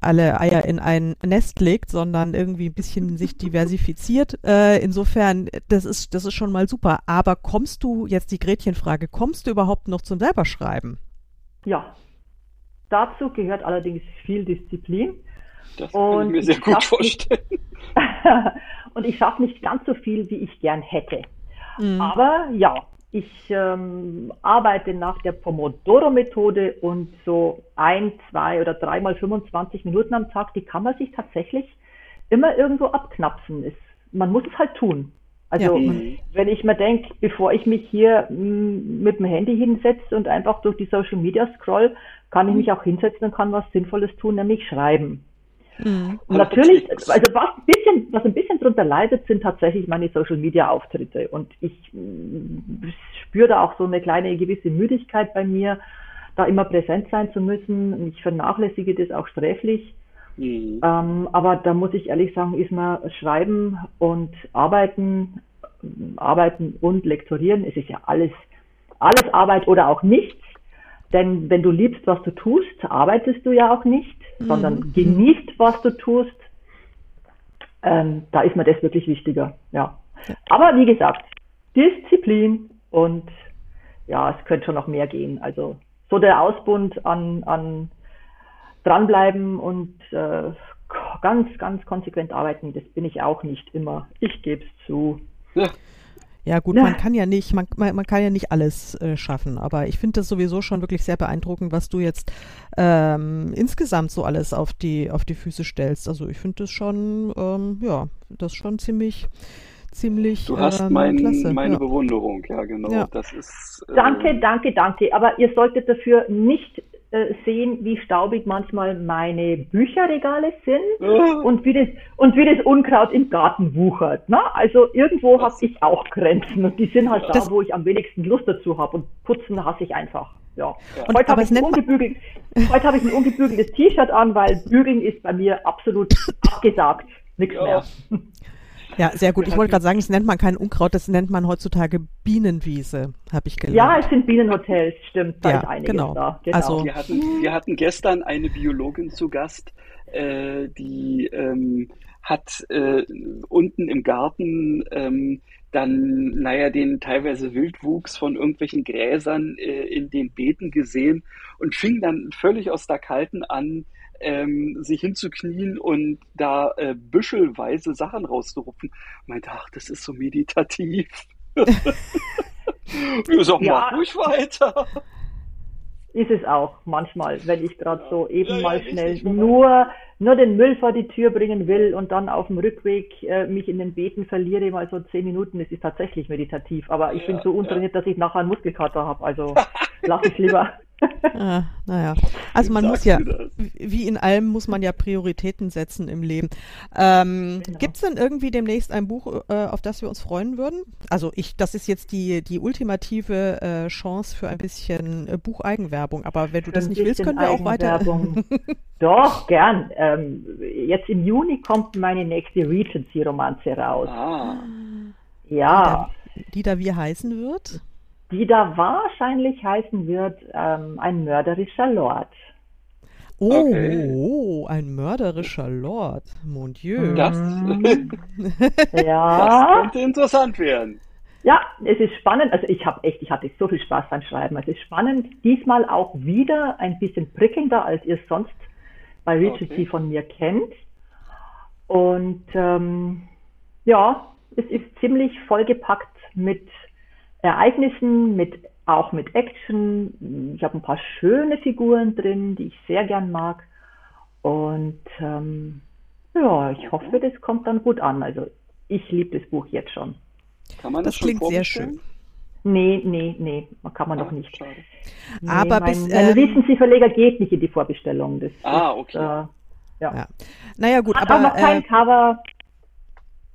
alle Eier in ein Nest legt, sondern irgendwie ein bisschen sich diversifiziert. (laughs) Äh, insofern, das ist, das ist schon mal super. Aber kommst du, jetzt die Gretchenfrage, kommst du überhaupt noch zum selberschreiben? Ja. Dazu gehört allerdings viel Disziplin. Das kann ich mir sehr gut vorstellen. (laughs) und ich schaffe nicht ganz so viel, wie ich gern hätte. Mhm. Aber ja, ich ähm, arbeite nach der Pomodoro-Methode und so ein, zwei oder dreimal 25 Minuten am Tag, die kann man sich tatsächlich immer irgendwo abknapsen. Ist, man muss es halt tun. Also ja. wenn ich mir denke, bevor ich mich hier mit dem Handy hinsetze und einfach durch die Social Media scroll, kann ich mich auch hinsetzen und kann was Sinnvolles tun, nämlich schreiben. Mhm. Und natürlich, also was ein bisschen, was ein bisschen drunter leidet, sind tatsächlich meine Social Media Auftritte. Und ich mm, spüre da auch so eine kleine gewisse Müdigkeit bei mir, da immer präsent sein zu müssen. Ich vernachlässige das auch sträflich. Mhm. Ähm, aber da muss ich ehrlich sagen, ist mir Schreiben und Arbeiten, Arbeiten und Lektorieren, es ist ja alles, alles Arbeit oder auch nichts. Denn wenn du liebst, was du tust, arbeitest du ja auch nicht, mhm. sondern genießt, was du tust. Ähm, da ist mir das wirklich wichtiger, ja. Aber wie gesagt, Disziplin und ja, es könnte schon noch mehr gehen. Also so der Ausbund an, an dranbleiben und äh, ganz, ganz konsequent arbeiten, das bin ich auch nicht immer. Ich gebe es zu. Ja. Ja gut, ja. man kann ja nicht, man, man, man kann ja nicht alles äh, schaffen, aber ich finde das sowieso schon wirklich sehr beeindruckend, was du jetzt ähm, insgesamt so alles auf die auf die Füße stellst. Also ich finde das schon, ähm, ja, das schon ziemlich ziemlich Du hast ähm, mein, klasse. meine ja. Bewunderung, ja genau. Ja. Das ist, äh, danke, danke, danke. Aber ihr solltet dafür nicht äh, sehen, wie staubig manchmal meine Bücherregale sind oh. und, wie das, und wie das Unkraut im Garten wuchert. Ne? Also irgendwo habe ich auch Grenzen und die sind halt das da, wo ich am wenigsten Lust dazu habe und putzen hasse ich einfach. Ja. Und, heute habe ich, ein ungebügelt, hab ich ein ungebügeltes T-Shirt an, weil Bügeln ist bei mir absolut abgesagt. Nichts ja. mehr. Ja, sehr gut. Ich wollte gerade sagen, das nennt man kein Unkraut, das nennt man heutzutage Bienenwiese, habe ich gelernt. Ja, es sind Bienenhotels, stimmt. Da ja, genau. da. Genau. Also, wir, hatten, wir hatten gestern eine Biologin zu Gast, äh, die ähm, hat äh, unten im Garten ähm, dann, naja, den teilweise Wildwuchs von irgendwelchen Gräsern äh, in den Beeten gesehen und fing dann völlig aus der Kalten an, ähm, sich hinzuknien und da äh, büschelweise Sachen rauszurupfen. Meinte, ach, das ist so meditativ. Wir (laughs) sagen, ja. mach ruhig weiter. Ist es auch manchmal, wenn ich gerade so eben ja, mal schnell nur, nur den Müll vor die Tür bringen will und dann auf dem Rückweg äh, mich in den Beeten verliere, mal so zehn Minuten. Es ist tatsächlich meditativ, aber ich bin so untrainiert, dass ich nachher einen Muskelkater habe. Also (laughs) lass ich lieber. Ah, naja. Also man muss ja, wie in allem muss man ja Prioritäten setzen im Leben. Ähm, genau. Gibt es denn irgendwie demnächst ein Buch, äh, auf das wir uns freuen würden? Also ich, das ist jetzt die, die ultimative äh, Chance für ein bisschen äh, Bucheigenwerbung, aber wenn du das nicht willst, können wir auch weiter. (laughs) Doch, gern. Ähm, jetzt im Juni kommt meine nächste Regency-Romanze raus. Ah. Ja. Die da, die da wie heißen wird? Die da wahrscheinlich heißen wird ein mörderischer Lord. Oh, okay. ein mörderischer Lord, mon Dieu. Das, (laughs) ja. das könnte interessant werden. Ja, es ist spannend. Also ich habe echt, ich hatte so viel Spaß beim Schreiben. Es ist spannend. Diesmal auch wieder ein bisschen prickelnder, als ihr es sonst bei Regency okay. von mir kennt. Und ähm, ja, es ist ziemlich vollgepackt mit Ereignissen, mit, auch mit Action. Ich habe ein paar schöne Figuren drin, die ich sehr gern mag. Und ähm, ja, ich hoffe, das kommt dann gut an. Also ich liebe das Buch jetzt schon. Kann man das, das klingt sehr schön. Nee, nee, nee, kann man ah, noch nicht. Schade. Nee, Aber mein, bis. Ähm, Recency-Verleger geht nicht in die Vorbestellung. Das ah, okay. Ist, äh, ja. ja. Naja, gut, Hat aber. noch kein äh, Cover.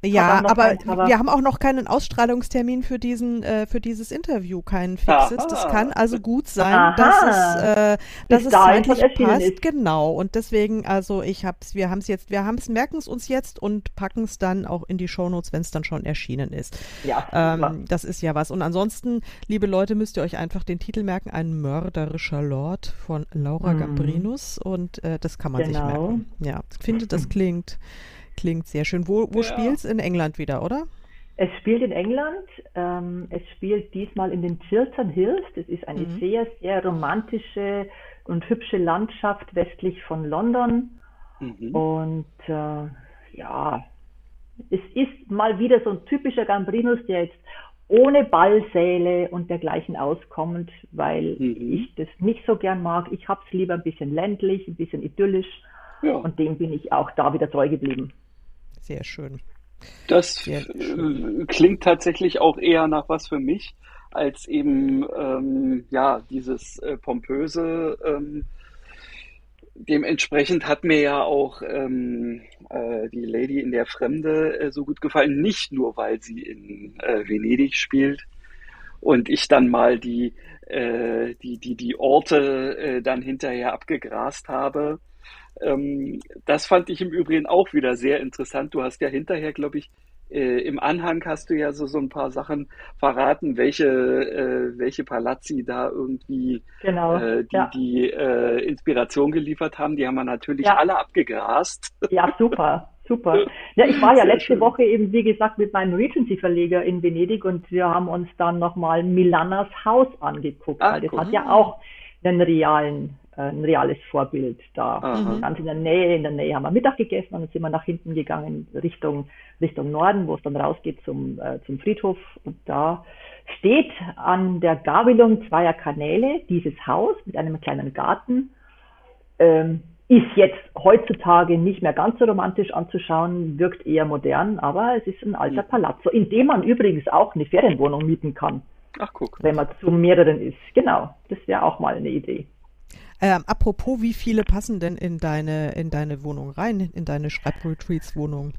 Ja, aber wir haben auch noch keinen Ausstrahlungstermin für diesen, äh, für dieses Interview, keinen fixes. Aha. Das kann also gut sein, Aha. dass es, äh, dass es zeitlich passt. Ist. Genau. Und deswegen, also ich hab's, wir haben es jetzt, wir haben es, merken es uns jetzt und packen es dann auch in die Shownotes, wenn es dann schon erschienen ist. Ja. Ähm, das ist ja was. Und ansonsten, liebe Leute, müsst ihr euch einfach den Titel merken: Ein mörderischer Lord von Laura hm. Gambrinus. Und äh, das kann man genau. sich merken. Ja, ich finde, das klingt. Klingt sehr schön. Wo, wo ja. spielt In England wieder, oder? Es spielt in England. Ähm, es spielt diesmal in den Chiltern Hills. Das ist eine mhm. sehr, sehr romantische und hübsche Landschaft westlich von London. Mhm. Und äh, ja, es ist mal wieder so ein typischer Gambrinus, der jetzt ohne Ballsäle und dergleichen auskommt, weil mhm. ich das nicht so gern mag. Ich hab's lieber ein bisschen ländlich, ein bisschen idyllisch. Ja. Und dem bin ich auch da wieder treu geblieben. Sehr schön. Das Sehr schön. klingt tatsächlich auch eher nach was für mich, als eben ähm, ja dieses äh, pompöse. Ähm, dementsprechend hat mir ja auch ähm, äh, die Lady in der Fremde äh, so gut gefallen, nicht nur weil sie in äh, Venedig spielt und ich dann mal die äh, die die die Orte äh, dann hinterher abgegrast habe Ähm, das fand ich im Übrigen auch wieder sehr interessant. Du hast ja hinterher, glaube ich, äh, im Anhang hast du ja so, so ein paar Sachen verraten, welche, äh, welche Palazzi da irgendwie genau, äh, die, ja. die äh, Inspiration geliefert haben. Die haben wir natürlich ja. alle abgegrast. Ja, super. Super. Ja, ich war ja letzte schön. Woche eben, wie gesagt, mit meinem Regency-Verleger in Venedig und wir haben uns dann nochmal Milanas Haus angeguckt, Ach, weil das cool. hat ja auch einen realen ein reales Vorbild da. Aha. Ganz in der Nähe, in der Nähe haben wir Mittag gegessen und dann sind wir nach hinten gegangen Richtung, Richtung Norden, wo es dann rausgeht zum, äh, zum Friedhof. Und da steht an der Gabelung zweier Kanäle dieses Haus mit einem kleinen Garten. Ähm, ist jetzt heutzutage nicht mehr ganz so romantisch anzuschauen, wirkt eher modern, aber es ist ein alter mhm. Palazzo, in dem man übrigens auch eine Ferienwohnung mieten kann. Ach, guck. Wenn man zu mehreren ist. Genau, das wäre auch mal eine Idee. Ähm, apropos, wie viele passen denn in deine, in deine Wohnung rein, in deine Schreibretreats-Wohnung?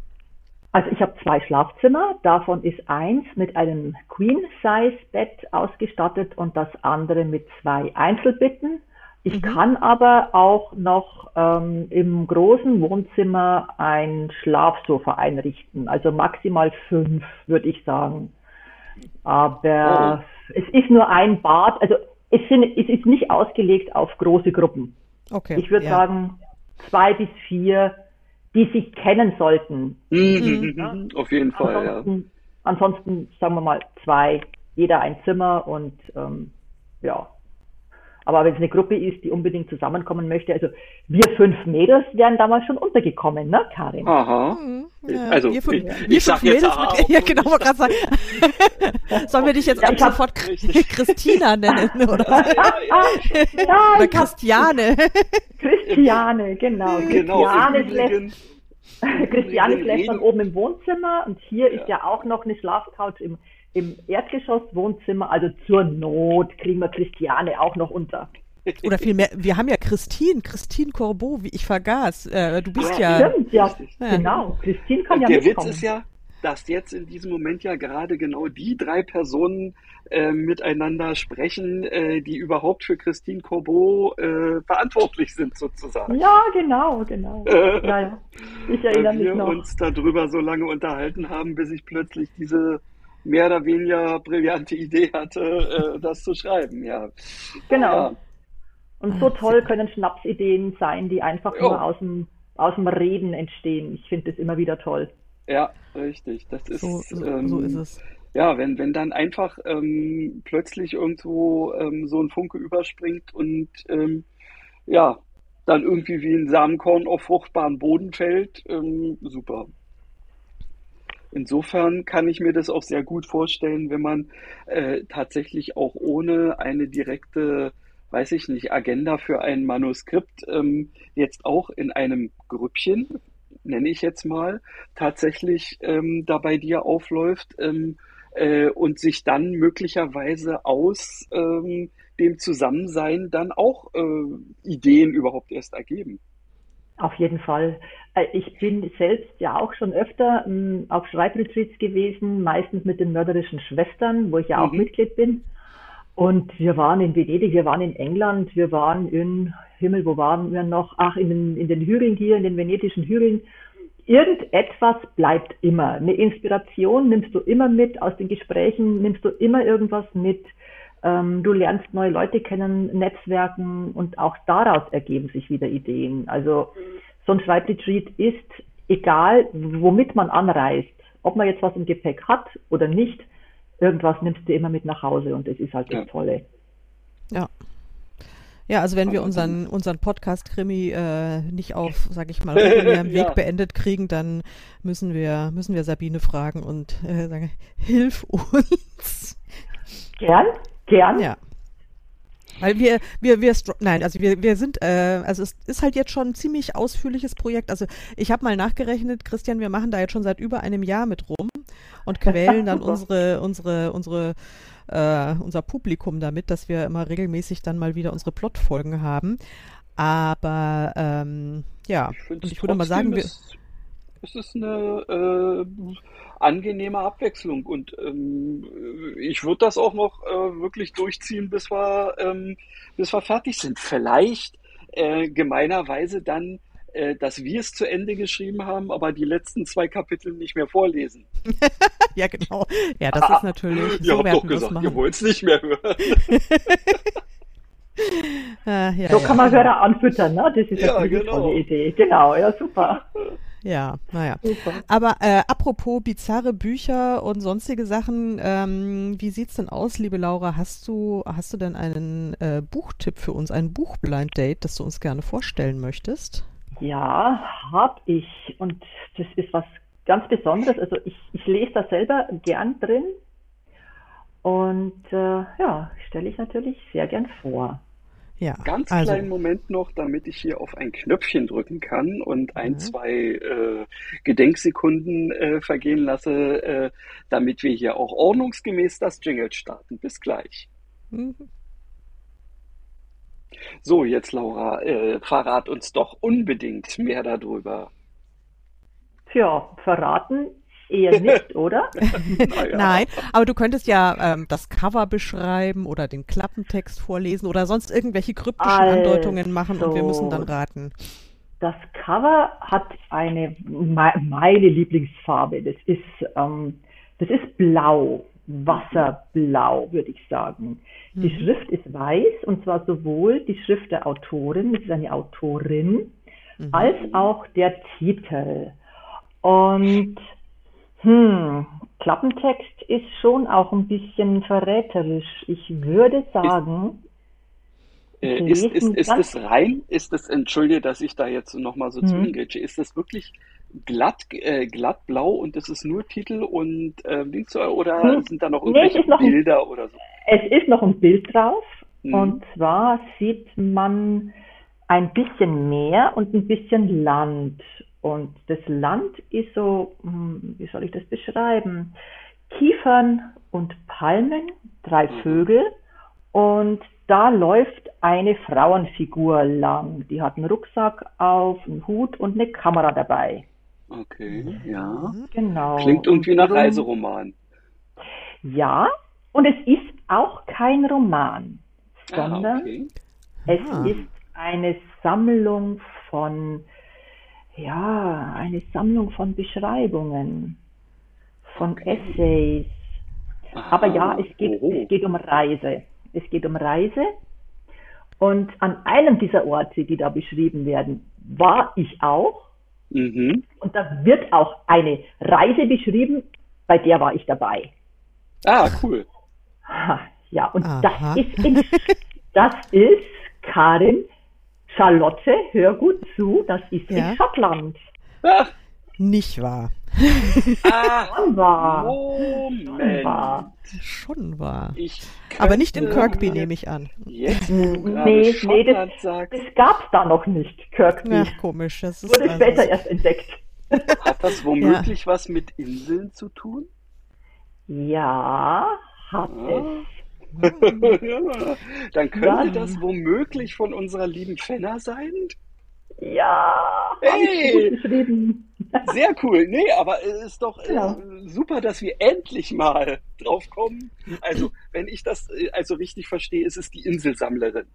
Also ich habe zwei Schlafzimmer, davon ist eins mit einem Queen-Size-Bett ausgestattet und das andere mit zwei Einzelbetten. Ich mhm. kann aber auch noch ähm, im großen Wohnzimmer ein Schlafsofa einrichten, also maximal fünf, würde ich sagen. Aber oh. es ist nur ein Bad, also es, sind, es ist nicht ausgelegt auf große Gruppen. Okay, ich würde ja. sagen, zwei bis vier, die sich kennen sollten. Mhm, ja. Mhm, auf jeden Fall, ansonsten, ja. Ansonsten sagen wir mal zwei, jeder ein Zimmer und ähm, ja, aber wenn es eine Gruppe ist, die unbedingt zusammenkommen möchte, also wir fünf Mädels wären damals schon untergekommen, ne, Karin? Aha. Mhm. Ja. Also, wir fünf, ich, wir fünf Mädels aha, mit, ja, genau, wollte gerade sagen. (laughs) Sollen wir dich jetzt ja, ab sofort Christina nennen, (laughs) oder? ja, oder Christiane. Christiane, genau. genau Christiane schläft, Christiane schläft dann oben im Wohnzimmer und hier ja. ist ja auch noch eine Schlafcouch im im Erdgeschoss-Wohnzimmer, also zur Not, kriegen wir Christiane auch noch unter. Oder vielmehr, wir haben ja Christine, Christine Corbeau, wie ich vergaß. Äh, du bist ja. ja stimmt, ja, ja. genau. Christine kann ja Der mitkommen. Witz ist ja, dass jetzt in diesem Moment ja gerade genau die drei Personen äh, miteinander sprechen, äh, die überhaupt für Christine Corbeau äh, verantwortlich sind, sozusagen. Ja, genau, genau. ja, ja. Ich erinnere mich noch. wir uns darüber so lange unterhalten haben, bis ich plötzlich diese mehr oder weniger brillante Idee hatte, äh, das zu schreiben, ja. Genau. Ja. Und so toll können Schnapsideen sein, die einfach jo. nur aus dem, aus dem Reden entstehen. Ich finde das immer wieder toll. Ja, richtig. Das ist, so, so, ähm, so ist es. Ja, wenn, wenn dann einfach ähm, plötzlich irgendwo ähm, so ein Funke überspringt und ähm, ja, dann irgendwie wie ein Samenkorn auf fruchtbaren Boden fällt, ähm, super. Insofern kann ich mir das auch sehr gut vorstellen, wenn man äh, tatsächlich auch ohne eine direkte, weiß ich nicht, Agenda für ein Manuskript ähm, jetzt auch in einem Grüppchen, nenne ich jetzt mal, tatsächlich ähm, da bei dir aufläuft ähm, äh, und sich dann möglicherweise aus ähm, dem Zusammensein dann auch äh, Ideen überhaupt erst ergeben. Auf jeden Fall. Äh, ich bin selbst ja auch schon öfter hm, auf Schreibretreats gewesen, meistens mit den mörderischen Schwestern, wo ich ja auch mhm. Mitglied bin. Und wir waren in Venedig, wir waren in England, wir waren in Himmel, wo waren wir noch? Ach, in den, in den Hügeln hier, in den venetischen Hügeln. Irgendetwas bleibt immer. Eine Inspiration nimmst du immer mit, aus den Gesprächen nimmst du immer irgendwas mit. Ähm, du lernst neue Leute kennen, Netzwerken und auch daraus ergeben sich wieder Ideen. Also so ein Schreibretreat ist, egal womit man anreist, ob man jetzt was im Gepäck hat oder nicht, irgendwas nimmst du immer mit nach Hause und das ist halt das Tolle. Ja. Ja, also wenn wir unseren, unseren Podcast-Krimi äh, nicht auf, sag ich mal, regulärem (laughs) Weg ja. beendet kriegen, dann müssen wir, müssen wir Sabine fragen und äh, sagen, hilf uns. Gern, gern. Ja. Weil wir, wir, wir, nein, also wir, wir sind, äh, also es ist halt jetzt schon ein ziemlich ausführliches Projekt. Also ich habe mal nachgerechnet, Christian, wir machen da jetzt schon seit über einem Jahr mit rum und quälen dann (laughs) unsere, unsere, unsere, äh, unser Publikum damit, dass wir immer regelmäßig dann mal wieder unsere Plotfolgen haben. Aber ähm, ja, ich und ich würde mal sagen, wir. Es ist eine äh, angenehme Abwechslung. Und ähm, ich würde das auch noch äh, wirklich durchziehen, bis wir, ähm, bis wir fertig sind. Vielleicht äh, gemeinerweise dann äh, dass wir es zu Ende geschrieben haben, aber die letzten zwei Kapitel nicht mehr vorlesen. (laughs) ja, genau. Ja, das ist natürlich. Ihr so habt doch gesagt, ihr wollt es nicht mehr hören. (laughs) ah, ja, so ja. kann man Hörer anfüttern, ne? Das ist ja, eine genau. tolle Idee. Genau, ja, super. (laughs) Ja, naja. Super. Aber äh, apropos bizarre Bücher und sonstige Sachen, ähm, wie sieht's denn aus, liebe Laura? Hast du, hast du denn einen äh, Buchtipp für uns, ein Buchblind-Date, das du uns gerne vorstellen möchtest? Ja, habe ich. Und das ist was ganz Besonderes. Also ich, ich lese da selber gern drin. Und äh, ja, stelle ich natürlich sehr gern vor. Ja, Ganz also, kleinen Moment noch, damit ich hier auf ein Knöpfchen drücken kann und ein, mhm. zwei äh, Gedenksekunden äh, vergehen lasse, äh, damit wir hier auch ordnungsgemäß das Jingle starten. Bis gleich. Mhm. So, jetzt Laura, äh, verrat uns doch unbedingt mehr darüber. Tja, verraten eher nicht, oder? (laughs) naja. Nein, aber du könntest ja ähm, das Cover beschreiben oder den Klappentext vorlesen oder sonst irgendwelche kryptischen also, Andeutungen machen und wir müssen dann raten. Das Cover hat eine meine Lieblingsfarbe. Das ist ähm, das ist blau, Wasserblau, würde ich sagen. Die mhm. Schrift ist weiß und zwar sowohl die Schrift der Autorin, das ist eine Autorin, mhm. als auch der Titel. Und hm, Klappentext ist schon auch ein bisschen verräterisch. Ich würde sagen. Ist, äh, ist, ist, ist das rein? Ist das, entschuldige, dass ich da jetzt nochmal so hm. ist das wirklich glatt, äh, glatt blau und das ist nur Titel und äh, Links oder hm. sind da noch irgendwelche nee, noch Bilder ein, oder so? Es ist noch ein Bild drauf hm. und zwar sieht man ein bisschen Meer und ein bisschen Land. Und das Land ist so, hm, wie soll ich das beschreiben? Kiefern und Palmen, drei mhm. Vögel und da läuft eine Frauenfigur lang. Die hat einen Rucksack auf, einen Hut und eine Kamera dabei. Okay, ja. Genau. Klingt irgendwie nach Reiseroman. Ja, und es ist auch kein Roman, ah, sondern ah, okay. es ah. ist eine Sammlung von, ja, eine Sammlung von Beschreibungen, von okay. Essays. Aha. Aber ja, es geht, oh. es geht um Reise. Es geht um Reise. Und an einem dieser Orte, die da beschrieben werden, war ich auch. Mhm. Und da wird auch eine Reise beschrieben, bei der war ich dabei. Ah, cool. Ja, und das ist, in, das ist Karin Charlotte, hör gut zu, das ist ja. in Schottland. Ach. Nicht wahr. Ah, schon wahr. Moment. Schon wahr. Schon wahr. Aber nicht in Kirkby, nehme ich an. Jetzt, nee, nee, das, das gab es da noch nicht, Kirkby. Ach, komisch. Das ist Wurde also später erst entdeckt. (laughs) Hat das womöglich ja. was mit Inseln zu tun? Ja, hat ah. es. (laughs) Dann könnte das womöglich von unserer lieben Fenner sein? Ja, hey, sehr cool. Nee, aber es ist doch ja. äh, super, dass wir endlich mal drauf kommen. Also, wenn ich das äh, also richtig verstehe, ist es die Inselsammlerin.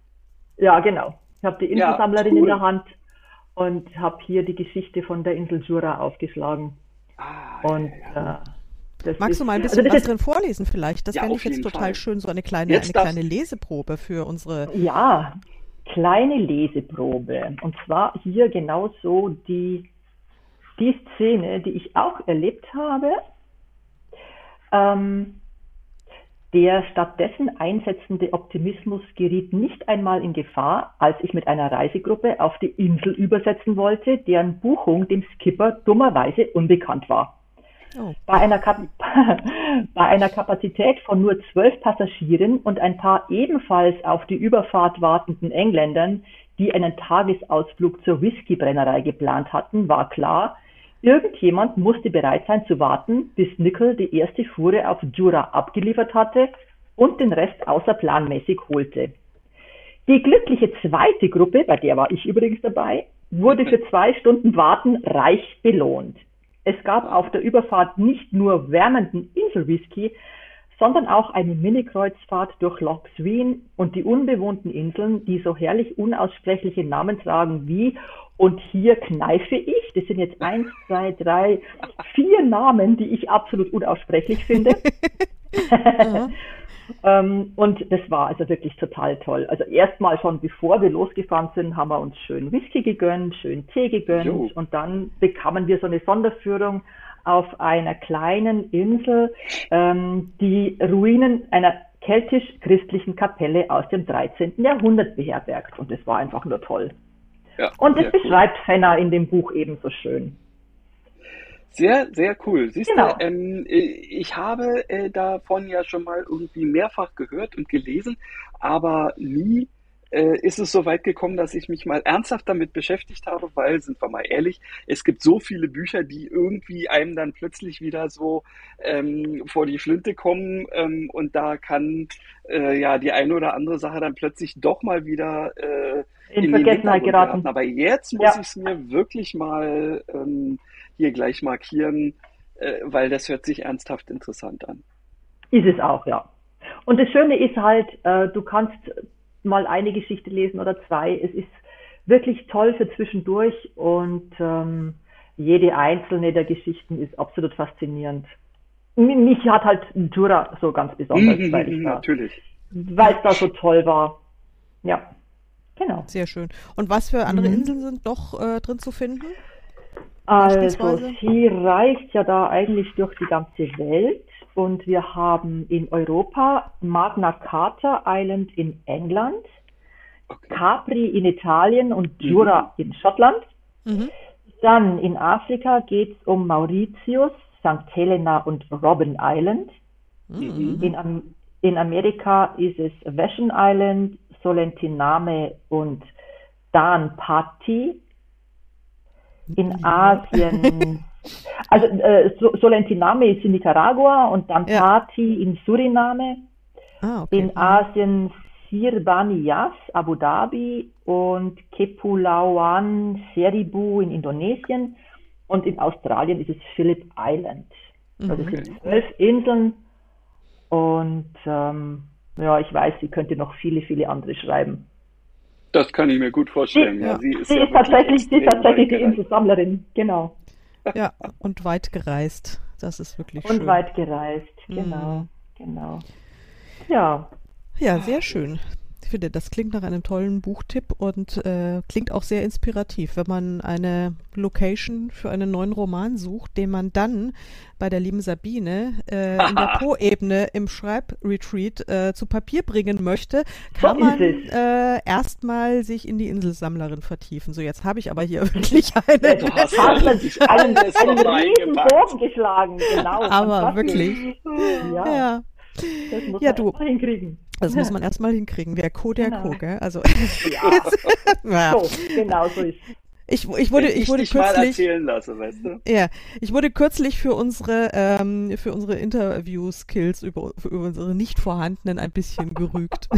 Ja, genau. Ich habe die Inselsammlerin ja, cool. in der Hand und habe hier die Geschichte von der Insel Jura aufgeschlagen. Ah, und ja. äh, Magst ist, du mal ein bisschen also was drin vorlesen vielleicht? Das ja, fände ich jetzt total Fall. schön, so eine kleine, eine kleine Leseprobe für unsere. Ja, kleine Leseprobe. Und zwar hier genauso die, die Szene, die ich auch erlebt habe. Ähm, der stattdessen einsetzende Optimismus geriet nicht einmal in Gefahr, als ich mit einer Reisegruppe auf die Insel übersetzen wollte, deren Buchung dem Skipper dummerweise unbekannt war. Oh. Bei, einer (laughs) bei einer Kapazität von nur zwölf Passagieren und ein paar ebenfalls auf die Überfahrt wartenden Engländern, die einen Tagesausflug zur Whiskybrennerei geplant hatten, war klar, irgendjemand musste bereit sein zu warten, bis Nickel die erste Fuhre auf Jura abgeliefert hatte und den Rest außerplanmäßig holte. Die glückliche zweite Gruppe, bei der war ich übrigens dabei, wurde für zwei Stunden Warten reich belohnt. Es gab auf der Überfahrt nicht nur wärmenden Inselwhisky, sondern auch eine Mini-Kreuzfahrt durch Loch Sween und die unbewohnten Inseln, die so herrlich unaussprechliche Namen tragen wie und hier kneife ich. Das sind jetzt eins, zwei, drei, vier Namen, die ich absolut unaussprechlich finde. (laughs) ähm, und das war also wirklich total toll. Also erstmal schon bevor wir losgefahren sind, haben wir uns schön Whisky gegönnt, schön Tee gegönnt jo. und dann bekamen wir so eine Sonderführung auf einer kleinen Insel ähm, die Ruinen einer keltisch-christlichen Kapelle aus dem 13. Jahrhundert beherbergt. Und das war einfach nur toll. Ja, und das beschreibt cool. Fenner in dem Buch ebenso schön. Sehr, sehr cool. Siehst genau. du, ähm, ich habe äh, davon ja schon mal irgendwie mehrfach gehört und gelesen, aber nie äh, ist es so weit gekommen, dass ich mich mal ernsthaft damit beschäftigt habe, weil, sind wir mal ehrlich, es gibt so viele Bücher, die irgendwie einem dann plötzlich wieder so ähm, vor die Flinte kommen ähm, und da kann äh, ja die eine oder andere Sache dann plötzlich doch mal wieder äh, in, in Vergessenheit geraten. geraten. Aber jetzt muss ja. ich es mir wirklich mal ähm, hier gleich markieren, äh, weil das hört sich ernsthaft interessant an. Ist es auch, ja. Und das Schöne ist halt, äh, du kannst mal eine Geschichte lesen oder zwei. Es ist wirklich toll für zwischendurch und ähm, jede einzelne der Geschichten ist absolut faszinierend. Mich hat halt Jura so ganz besonders, mhm, weil ich da, natürlich. weil es da so toll war. Ja, genau. Sehr schön. Und was für andere mhm. Inseln sind noch äh, drin zu finden? Also, sie reist ja da eigentlich durch die ganze Welt und wir haben in Europa Magna Carta Island in England, okay. Capri in Italien und mhm. Jura mhm. in Schottland. Mhm. Dann in Afrika geht es um Mauritius, St. Helena und Robben Island. Mhm. In, in Amerika ist es Vashon Island, Solentiname und Dan Patti. In Asien (laughs) Also äh, Solentiname ist in Nicaragua und dann ja. In Suriname. Ah, okay. In Asien Sirbaniyas, Abu Dhabi und Kepulauan Seribu in Indonesien und in Australien ist es Phillip Island. Also okay. es sind zwölf Inseln und ähm, ja, ich weiß, sie könnte noch viele, viele andere schreiben. Das kann ich mir gut vorstellen. Sie, ja. sie ist, sie ja ist tatsächlich, sie ist tatsächlich die Inselsammlerin, genau. (laughs) Ja, und weit gereist. Das ist wirklich und schön. Und weit gereist, genau, mhm. genau. Ja. Ja, sehr schön finde, das klingt nach einem tollen Buchtipp und äh, klingt auch sehr inspirativ, wenn man eine Location für einen neuen Roman sucht, den man dann bei der lieben Sabine äh, in der (laughs) Po-Ebene im Schreibretreat äh, zu Papier bringen möchte, kann man äh, erstmal sich in die Inselsammlerin vertiefen. So, jetzt habe ich aber hier (laughs) wirklich eine. Du hast (laughs) einen, einen, einen Bogen geschlagen, genau. Aber wirklich. Ja. ja. Das muss ja, man du, hinkriegen. Das muss (laughs) man erstmal hinkriegen. Der Co, der genau. Co, gell? Also. Ja. (laughs) ja. So, genau so ist ich, ich wurde, ich, ich wurde kürzlich. Lasse, weißt du? Ja, ich wurde kürzlich für unsere, ähm, für unsere Interview-Skills über, für unsere nicht vorhandenen ein bisschen gerügt.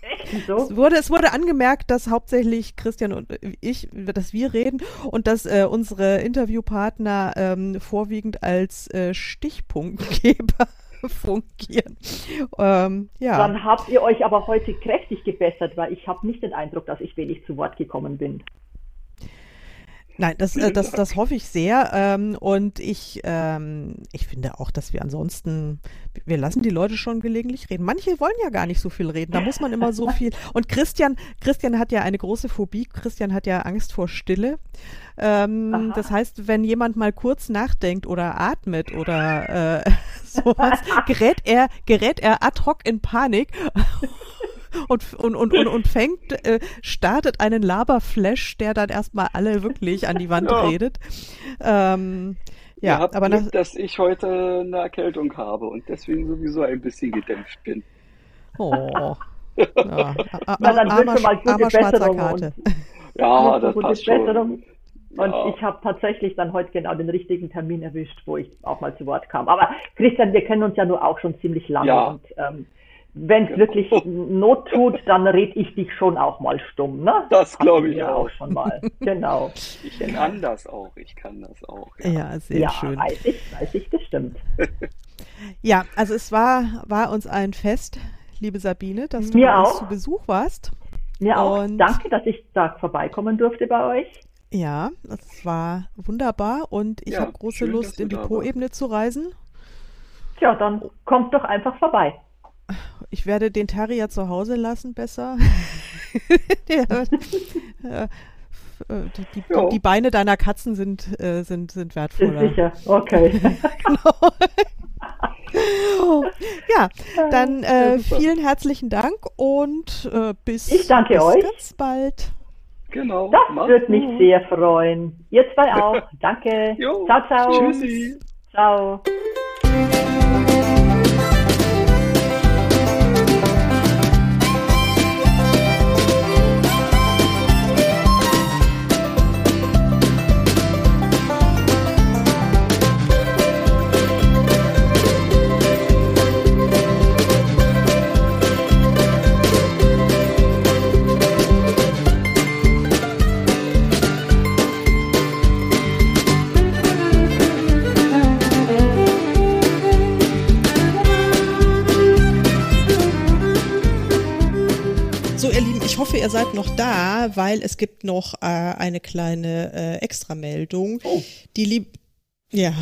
Echt so? Es wurde, es wurde angemerkt, dass hauptsächlich Christian und ich, dass wir reden und dass äh, unsere Interviewpartner ähm, vorwiegend als äh, Stichpunktgeber (laughs) fungieren. Ähm, ja. Dann habt ihr euch aber heute kräftig gebessert, weil ich habe nicht den Eindruck, dass ich wenig zu Wort gekommen bin. Nein, das, äh, das, das hoffe ich sehr. Ähm, und ich, ähm, ich finde auch, dass wir ansonsten, wir lassen die Leute schon gelegentlich reden. Manche wollen ja gar nicht so viel reden. Da muss man immer so (laughs) viel. Und Christian, Christian hat ja eine große Phobie. Christian hat ja Angst vor Stille. Ähm, das heißt, wenn jemand mal kurz nachdenkt oder atmet oder äh, (laughs) sowas, gerät er, gerät er ad hoc in Panik (laughs) und, und, und, und, und fängt, äh, startet einen Laberflash, der dann erstmal alle wirklich an die Wand ja. redet. Ähm, ja, habt aber Glück, nach, dass ich heute eine Erkältung habe und deswegen sowieso ein bisschen gedämpft bin. Oh. (laughs) Ja, Na, dann armer, mal armer schwarzer Karte. (laughs) Ja, das passt schon. Und ja. ich habe tatsächlich dann heute genau den richtigen Termin erwischt, wo ich auch mal zu Wort kam. Aber Christian, wir kennen uns ja nur auch schon ziemlich lange. Ja. Und ähm, wenn es wirklich (laughs) Not tut, dann red ich dich schon auch mal stumm, ne? Das glaube ich auch. auch. schon mal. Genau. Ich kann das auch, ich kann das auch. Ja, ja sehr ja, schön. Weiß ich, weiß ich bestimmt. (laughs) ja, also es war, war uns ein Fest, liebe Sabine, dass du Mir uns zu Besuch warst. Mir auch. Danke, dass ich da vorbeikommen durfte bei euch. Ja, das war wunderbar und ich ja, habe große schön, Lust, in die Po-Ebene zu reisen. Tja, dann kommt doch einfach vorbei. Ich werde den Terrier zu Hause lassen, besser. (laughs) Der, äh, die, die, die, Beine deiner Katzen sind, äh, sind, sind wertvoller. Ist sicher, okay. (laughs) (laughs) genau. ja, dann äh, vielen herzlichen Dank und äh, bis, ich danke bis euch. ganz bald. Genau. Das würde mich sehr freuen. Ihr zwei auch. Danke. Jo. Ciao, ciao. Tschüssi. Ciao. Noch da, weil es gibt noch äh, eine kleine äh, Extrameldung. Oh. Die lieb. Ja.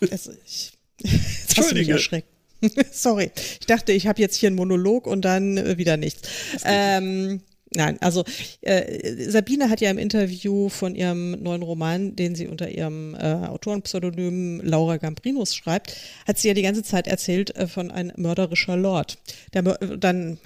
Es, ich, jetzt hast du mich erschreckt. (laughs) Sorry. Ich dachte, ich habe jetzt hier einen Monolog und dann äh, wieder nichts. Ähm, nein, also äh, Sabine hat ja im Interview von ihrem neuen Roman, den sie unter ihrem äh, Autorenpseudonym Laura Gambrinus schreibt, hat sie ja die ganze Zeit erzählt äh, von ein mörderischer Lord. Der, dann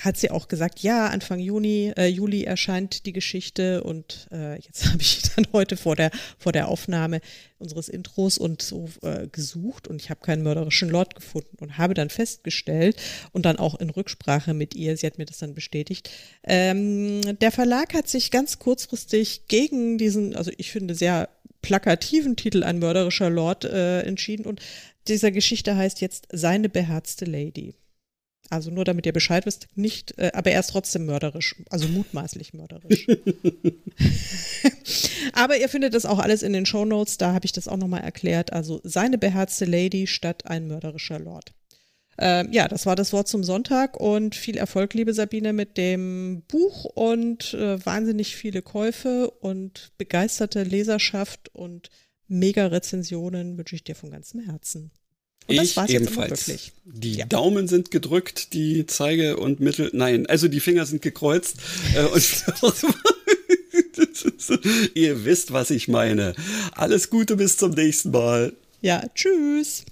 hat sie auch gesagt, ja, Anfang Juni, äh, Juli erscheint die Geschichte und äh, jetzt (laughs) habe ich dann heute vor der, vor der Aufnahme unseres Intros und so äh, gesucht und ich habe keinen mörderischen Lord gefunden und habe dann festgestellt und dann auch in Rücksprache mit ihr, sie hat mir das dann bestätigt, ähm, der Verlag hat sich ganz kurzfristig gegen diesen, also ich finde sehr plakativen Titel Ein mörderischer Lord äh, entschieden und dieser Geschichte heißt jetzt Seine beherzte Lady. Also nur damit ihr Bescheid wisst, nicht, äh, aber er ist trotzdem mörderisch, also mutmaßlich mörderisch. (laughs) aber ihr findet das auch alles in den Show Notes, da habe ich das auch nochmal erklärt. Also seine beherzte Lady statt ein mörderischer Lord. Ähm, ja, das war das Wort zum Sonntag und viel Erfolg, liebe Sabine, mit dem Buch und äh, wahnsinnig viele Käufe und begeisterte Leserschaft und mega Rezensionen wünsche ich dir von ganzem Herzen. Und ich ebenfalls. Die ja. Daumen sind gedrückt, die Zeige und Mittel, nein, also die Finger sind gekreuzt. äh, und (laughs) (laughs) Ihr wisst, was ich meine. Alles Gute bis zum nächsten Mal. Ja, tschüss.